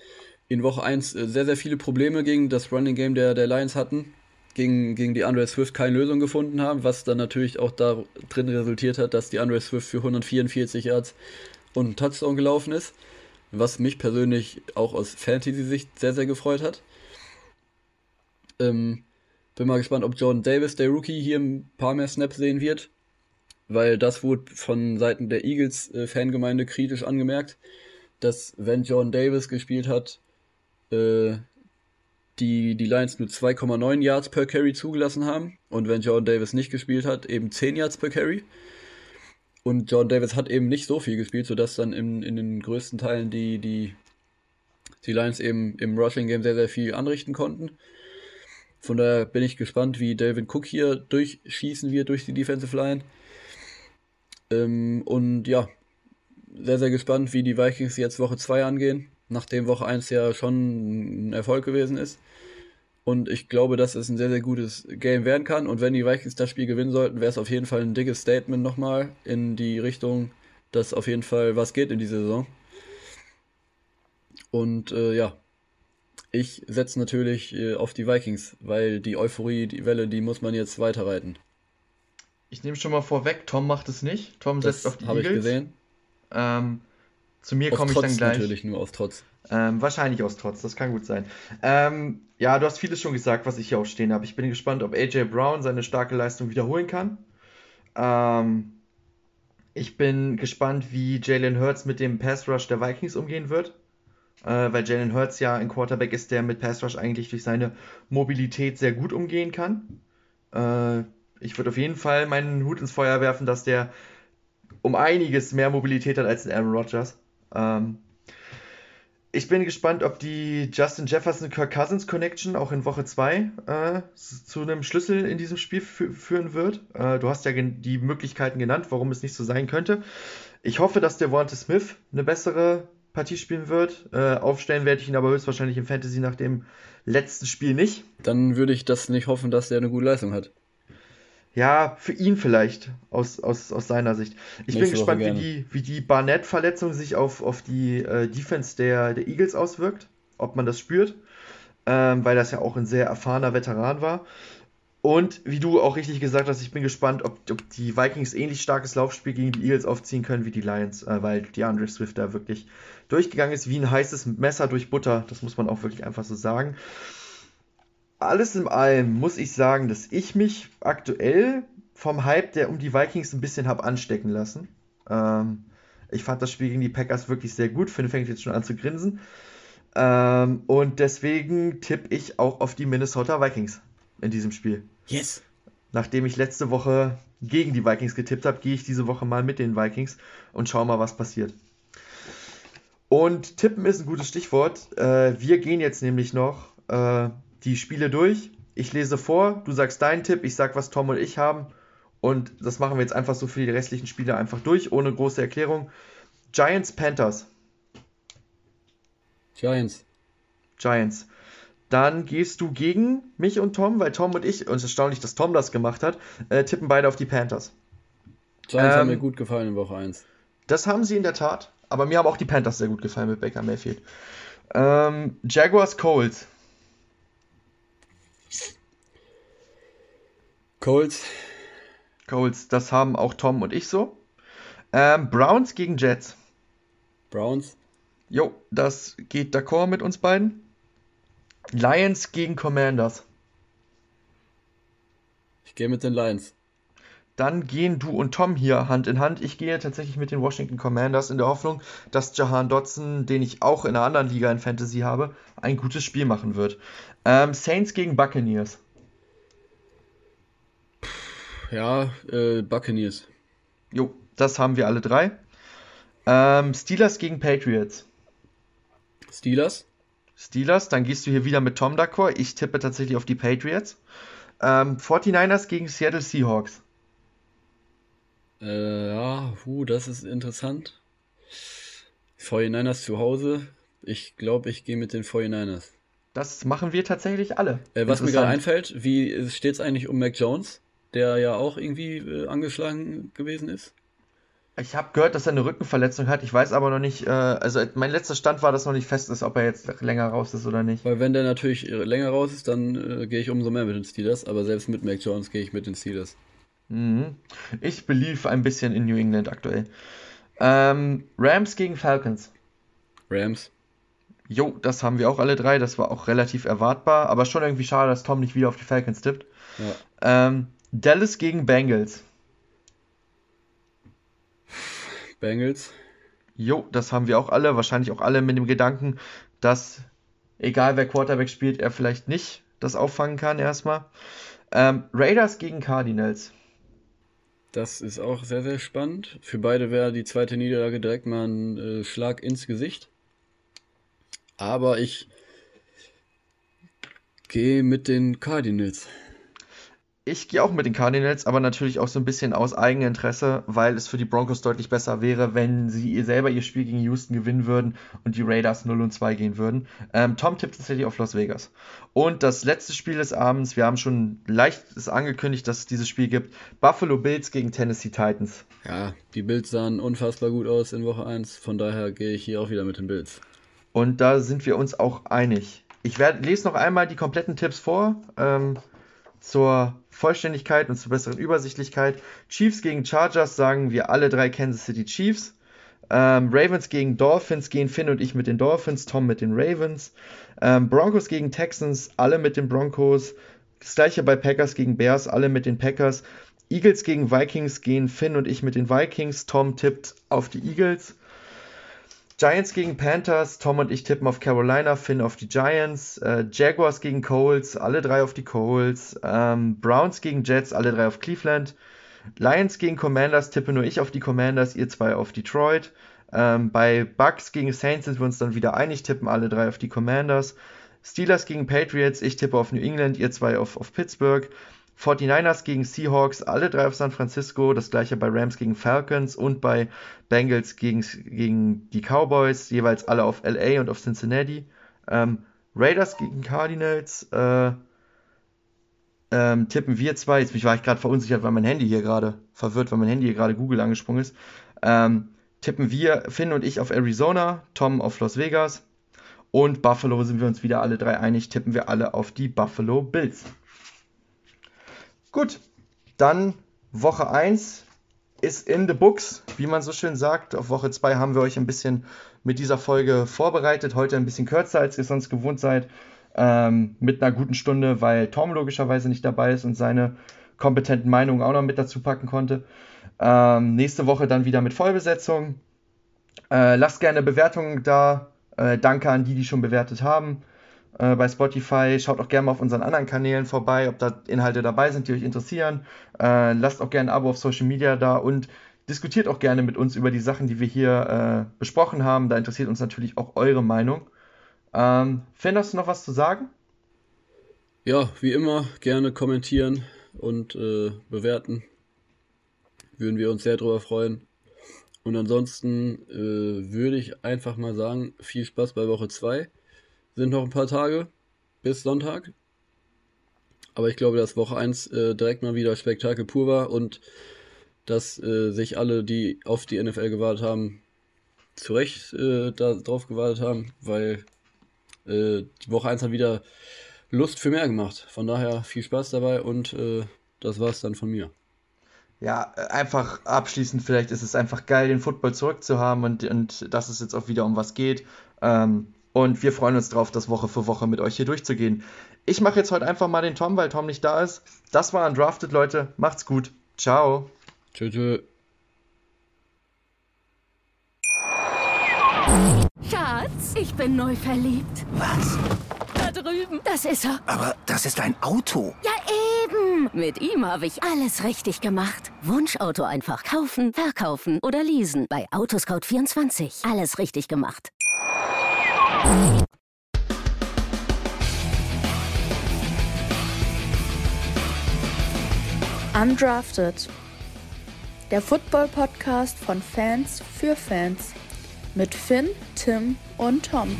in Woche 1 äh, sehr, sehr viele Probleme gegen das Running Game der, der Lions hatten, gegen, gegen die Andre Swift keine Lösung gefunden haben, was dann natürlich auch da drin resultiert hat, dass die Andre Swift für 144 Yards und einen Touchdown gelaufen ist, was mich persönlich auch aus Fantasy-Sicht sehr, sehr gefreut hat. Ähm, bin mal gespannt, ob Jordan Davis, der Rookie, hier ein paar mehr Snaps sehen wird, weil das wurde von Seiten der Eagles-Fangemeinde äh, kritisch angemerkt, dass wenn Jordan Davis gespielt hat, äh, die, die Lions nur 2,9 Yards per Carry zugelassen haben und wenn Jordan Davis nicht gespielt hat, eben 10 Yards per Carry. Und Jordan Davis hat eben nicht so viel gespielt, sodass dann in, in den größten Teilen die, die, die Lions eben im Rushing Game sehr, sehr viel anrichten konnten. Von daher bin ich gespannt, wie Delvin Cook hier durchschießen wird durch die Defensive Line. Ähm, und ja, sehr, sehr gespannt, wie die Vikings jetzt Woche 2 angehen nachdem Woche 1 ja schon ein Erfolg gewesen ist. Und ich glaube, dass es ein sehr, sehr gutes Game werden kann. Und wenn die Vikings das Spiel gewinnen sollten, wäre es auf jeden Fall ein dickes Statement nochmal in die Richtung, dass auf jeden Fall was geht in dieser Saison. Und äh, ja, ich setze natürlich äh, auf die Vikings, weil die Euphorie, die Welle, die muss man jetzt weiterreiten. Ich nehme schon mal vorweg, Tom macht es nicht. Tom das setzt auf die Eagles. Habe ich gesehen. Ähm, zu mir komme ich dann gleich. natürlich nur aus Trotz. Ähm, wahrscheinlich aus Trotz, das kann gut sein. Ähm, ja, du hast vieles schon gesagt, was ich hier auch stehen habe. Ich bin gespannt, ob AJ Brown seine starke Leistung wiederholen kann. Ähm, ich bin gespannt, wie Jalen Hurts mit dem Pass Rush der Vikings umgehen wird. Äh, weil Jalen Hurts ja ein Quarterback ist, der mit Pass Rush eigentlich durch seine Mobilität sehr gut umgehen kann. Äh, ich würde auf jeden Fall meinen Hut ins Feuer werfen, dass der um einiges mehr Mobilität hat als Aaron Rodgers. Ähm, ich bin gespannt, ob die Justin Jefferson Kirk Cousins Connection auch in Woche 2 äh, zu einem Schlüssel in diesem Spiel führen wird. Äh, du hast ja die Möglichkeiten genannt, warum es nicht so sein könnte. Ich hoffe, dass der Warren Smith eine bessere Partie spielen wird. Äh, aufstellen werde ich ihn aber höchstwahrscheinlich im Fantasy nach dem letzten Spiel nicht. Dann würde ich das nicht hoffen, dass der eine gute Leistung hat. Ja, für ihn vielleicht, aus, aus, aus seiner Sicht. Ich Nächste bin gespannt, wie die, wie die Barnett-Verletzung sich auf, auf die äh, Defense der, der Eagles auswirkt, ob man das spürt, ähm, weil das ja auch ein sehr erfahrener Veteran war. Und wie du auch richtig gesagt hast, ich bin gespannt, ob, ob die Vikings ähnlich starkes Laufspiel gegen die Eagles aufziehen können wie die Lions, äh, weil die Andre Swift da wirklich durchgegangen ist wie ein heißes Messer durch Butter. Das muss man auch wirklich einfach so sagen. Alles in allem muss ich sagen, dass ich mich aktuell vom Hype, der um die Vikings ein bisschen habe anstecken lassen. Ähm, ich fand das Spiel gegen die Packers wirklich sehr gut. Finn fängt jetzt schon an zu grinsen. Ähm, und deswegen tippe ich auch auf die Minnesota Vikings in diesem Spiel. Yes. Nachdem ich letzte Woche gegen die Vikings getippt habe, gehe ich diese Woche mal mit den Vikings und schau mal, was passiert. Und tippen ist ein gutes Stichwort. Äh, wir gehen jetzt nämlich noch äh, die Spiele durch. Ich lese vor, du sagst deinen Tipp, ich sag, was Tom und ich haben. Und das machen wir jetzt einfach so für die restlichen Spiele einfach durch, ohne große Erklärung. Giants, Panthers. Giants. Giants. Dann gehst du gegen mich und Tom, weil Tom und ich, und es ist erstaunlich, dass Tom das gemacht hat, äh, tippen beide auf die Panthers. Giants ähm, haben mir gut gefallen in Woche 1. Das haben sie in der Tat, aber mir haben auch die Panthers sehr gut gefallen mit Baker Mayfield. Ähm, Jaguars, Colts. Colts. Colts, das haben auch Tom und ich so. Ähm, Browns gegen Jets. Browns. Jo, das geht d'accord mit uns beiden. Lions gegen Commanders. Ich gehe mit den Lions. Dann gehen du und Tom hier Hand in Hand. Ich gehe tatsächlich mit den Washington Commanders in der Hoffnung, dass Jahan Dotson, den ich auch in einer anderen Liga in Fantasy habe, ein gutes Spiel machen wird. Ähm, Saints gegen Buccaneers. Ja, äh, Buccaneers. Jo, das haben wir alle drei. Ähm, Steelers gegen Patriots. Steelers. Steelers, dann gehst du hier wieder mit Tom d'accord. Ich tippe tatsächlich auf die Patriots. Ähm, 49ers gegen Seattle Seahawks. Äh, ja, hu, das ist interessant. 49ers zu Hause. Ich glaube, ich gehe mit den 49ers. Das machen wir tatsächlich alle. Äh, was mir gerade einfällt, wie steht es eigentlich um Mac Jones, der ja auch irgendwie äh, angeschlagen gewesen ist? Ich habe gehört, dass er eine Rückenverletzung hat. Ich weiß aber noch nicht, äh, also mein letzter Stand war, dass noch nicht fest ist, ob er jetzt länger raus ist oder nicht. Weil wenn der natürlich äh, länger raus ist, dann äh, gehe ich umso mehr mit den Steelers. Aber selbst mit Mac Jones gehe ich mit den Steelers. Mhm. Ich belief ein bisschen in New England aktuell. Ähm, Rams gegen Falcons. Rams. Jo, das haben wir auch alle drei. Das war auch relativ erwartbar. Aber schon irgendwie schade, dass Tom nicht wieder auf die Falcons tippt. Ja. Ähm, Dallas gegen Bengals. Bengals. Jo, das haben wir auch alle, wahrscheinlich auch alle mit dem Gedanken, dass egal wer Quarterback spielt, er vielleicht nicht das auffangen kann erstmal. Ähm, Raiders gegen Cardinals. Das ist auch sehr, sehr spannend. Für beide wäre die zweite Niederlage direkt mal ein äh, Schlag ins Gesicht. Aber ich gehe mit den Cardinals. Ich gehe auch mit den Cardinals, aber natürlich auch so ein bisschen aus Eigeninteresse, weil es für die Broncos deutlich besser wäre, wenn sie ihr selber ihr Spiel gegen Houston gewinnen würden und die Raiders 0 und 2 gehen würden. Ähm, Tom tippt tatsächlich auf Las Vegas. Und das letzte Spiel des Abends, wir haben schon leicht angekündigt, dass es dieses Spiel gibt. Buffalo Bills gegen Tennessee Titans. Ja, die Bills sahen unfassbar gut aus in Woche 1, von daher gehe ich hier auch wieder mit den Bills. Und da sind wir uns auch einig. Ich werd, lese noch einmal die kompletten Tipps vor. Ähm, zur Vollständigkeit und zur besseren Übersichtlichkeit. Chiefs gegen Chargers sagen wir alle drei Kansas City Chiefs. Ähm, Ravens gegen Dolphins gehen Finn und ich mit den Dolphins, Tom mit den Ravens. Ähm, Broncos gegen Texans, alle mit den Broncos. Das gleiche bei Packers gegen Bears, alle mit den Packers. Eagles gegen Vikings gehen Finn und ich mit den Vikings. Tom tippt auf die Eagles. Giants gegen Panthers, Tom und ich tippen auf Carolina, Finn auf die Giants. Äh, Jaguars gegen Coles, alle drei auf die Coles. Ähm, Browns gegen Jets, alle drei auf Cleveland. Lions gegen Commanders, tippe nur ich auf die Commanders, ihr zwei auf Detroit. Ähm, bei Bucks gegen Saints sind wir uns dann wieder einig, tippen alle drei auf die Commanders. Steelers gegen Patriots, ich tippe auf New England, ihr zwei auf, auf Pittsburgh. 49ers gegen Seahawks, alle drei auf San Francisco, das gleiche bei Rams gegen Falcons und bei Bengals gegen, gegen die Cowboys, jeweils alle auf LA und auf Cincinnati. Ähm, Raiders gegen Cardinals äh, ähm, tippen wir zwei. Jetzt war ich gerade verunsichert, weil mein Handy hier gerade verwirrt, weil mein Handy hier gerade Google angesprungen ist. Ähm, tippen wir, Finn und ich auf Arizona, Tom auf Las Vegas und Buffalo sind wir uns wieder alle drei einig, tippen wir alle auf die Buffalo Bills. Gut, dann Woche 1 ist in the books, wie man so schön sagt. Auf Woche 2 haben wir euch ein bisschen mit dieser Folge vorbereitet. Heute ein bisschen kürzer, als ihr sonst gewohnt seid. ähm, mit einer guten Stunde, weil Tom logischerweise nicht dabei ist und seine kompetenten Meinungen auch noch mit dazu packen konnte. Ähm, nächste Woche dann wieder mit Vollbesetzung. Äh, lasst gerne Bewertungen da. Äh, danke an die, die schon bewertet haben äh, bei Spotify. Schaut auch gerne mal auf unseren anderen Kanälen vorbei, ob da Inhalte dabei sind, die euch interessieren. Äh, lasst auch gerne ein Abo auf Social Media da und diskutiert auch gerne mit uns über die Sachen, die wir hier äh, besprochen haben. Da interessiert uns natürlich auch eure Meinung. Ähm, Finn, hast du noch was zu sagen? Ja, wie immer, gerne kommentieren und äh, bewerten. Würden wir uns sehr darüber freuen. Und ansonsten äh, würde ich einfach mal sagen, viel Spaß bei Woche 2. Sind noch ein paar Tage bis Sonntag. Aber ich glaube, dass Woche 1 äh, direkt mal wieder Spektakel pur war und dass äh, sich alle, die auf die NFL gewartet haben, zu Recht äh, darauf gewartet haben, weil äh, die Woche 1 hat wieder Lust für mehr gemacht. Von daher viel Spaß dabei und äh, das war's dann von mir. Ja, einfach abschließend, vielleicht ist es einfach geil, den Football zurückzuhaben und, und dass es jetzt auch wieder um was geht. Ähm, und wir freuen uns drauf, das Woche für Woche mit euch hier durchzugehen. Ich mache jetzt heute einfach mal den Tom, weil Tom nicht da ist. Das war Undrafted, Leute. Macht's gut. Ciao. Tschö, tschö. Schatz, ich bin neu verliebt. Was? Da drüben. Das ist er. Aber das ist ein Auto. Ja, eben. Mit ihm habe ich alles richtig gemacht. Wunschauto einfach kaufen, verkaufen oder leasen. Bei Autoscout24. Alles richtig gemacht. Undrafted. Der Football-Podcast von Fans für Fans. Mit Finn, Tim und Tom.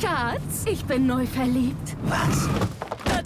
Schatz, ich bin neu verliebt. Was?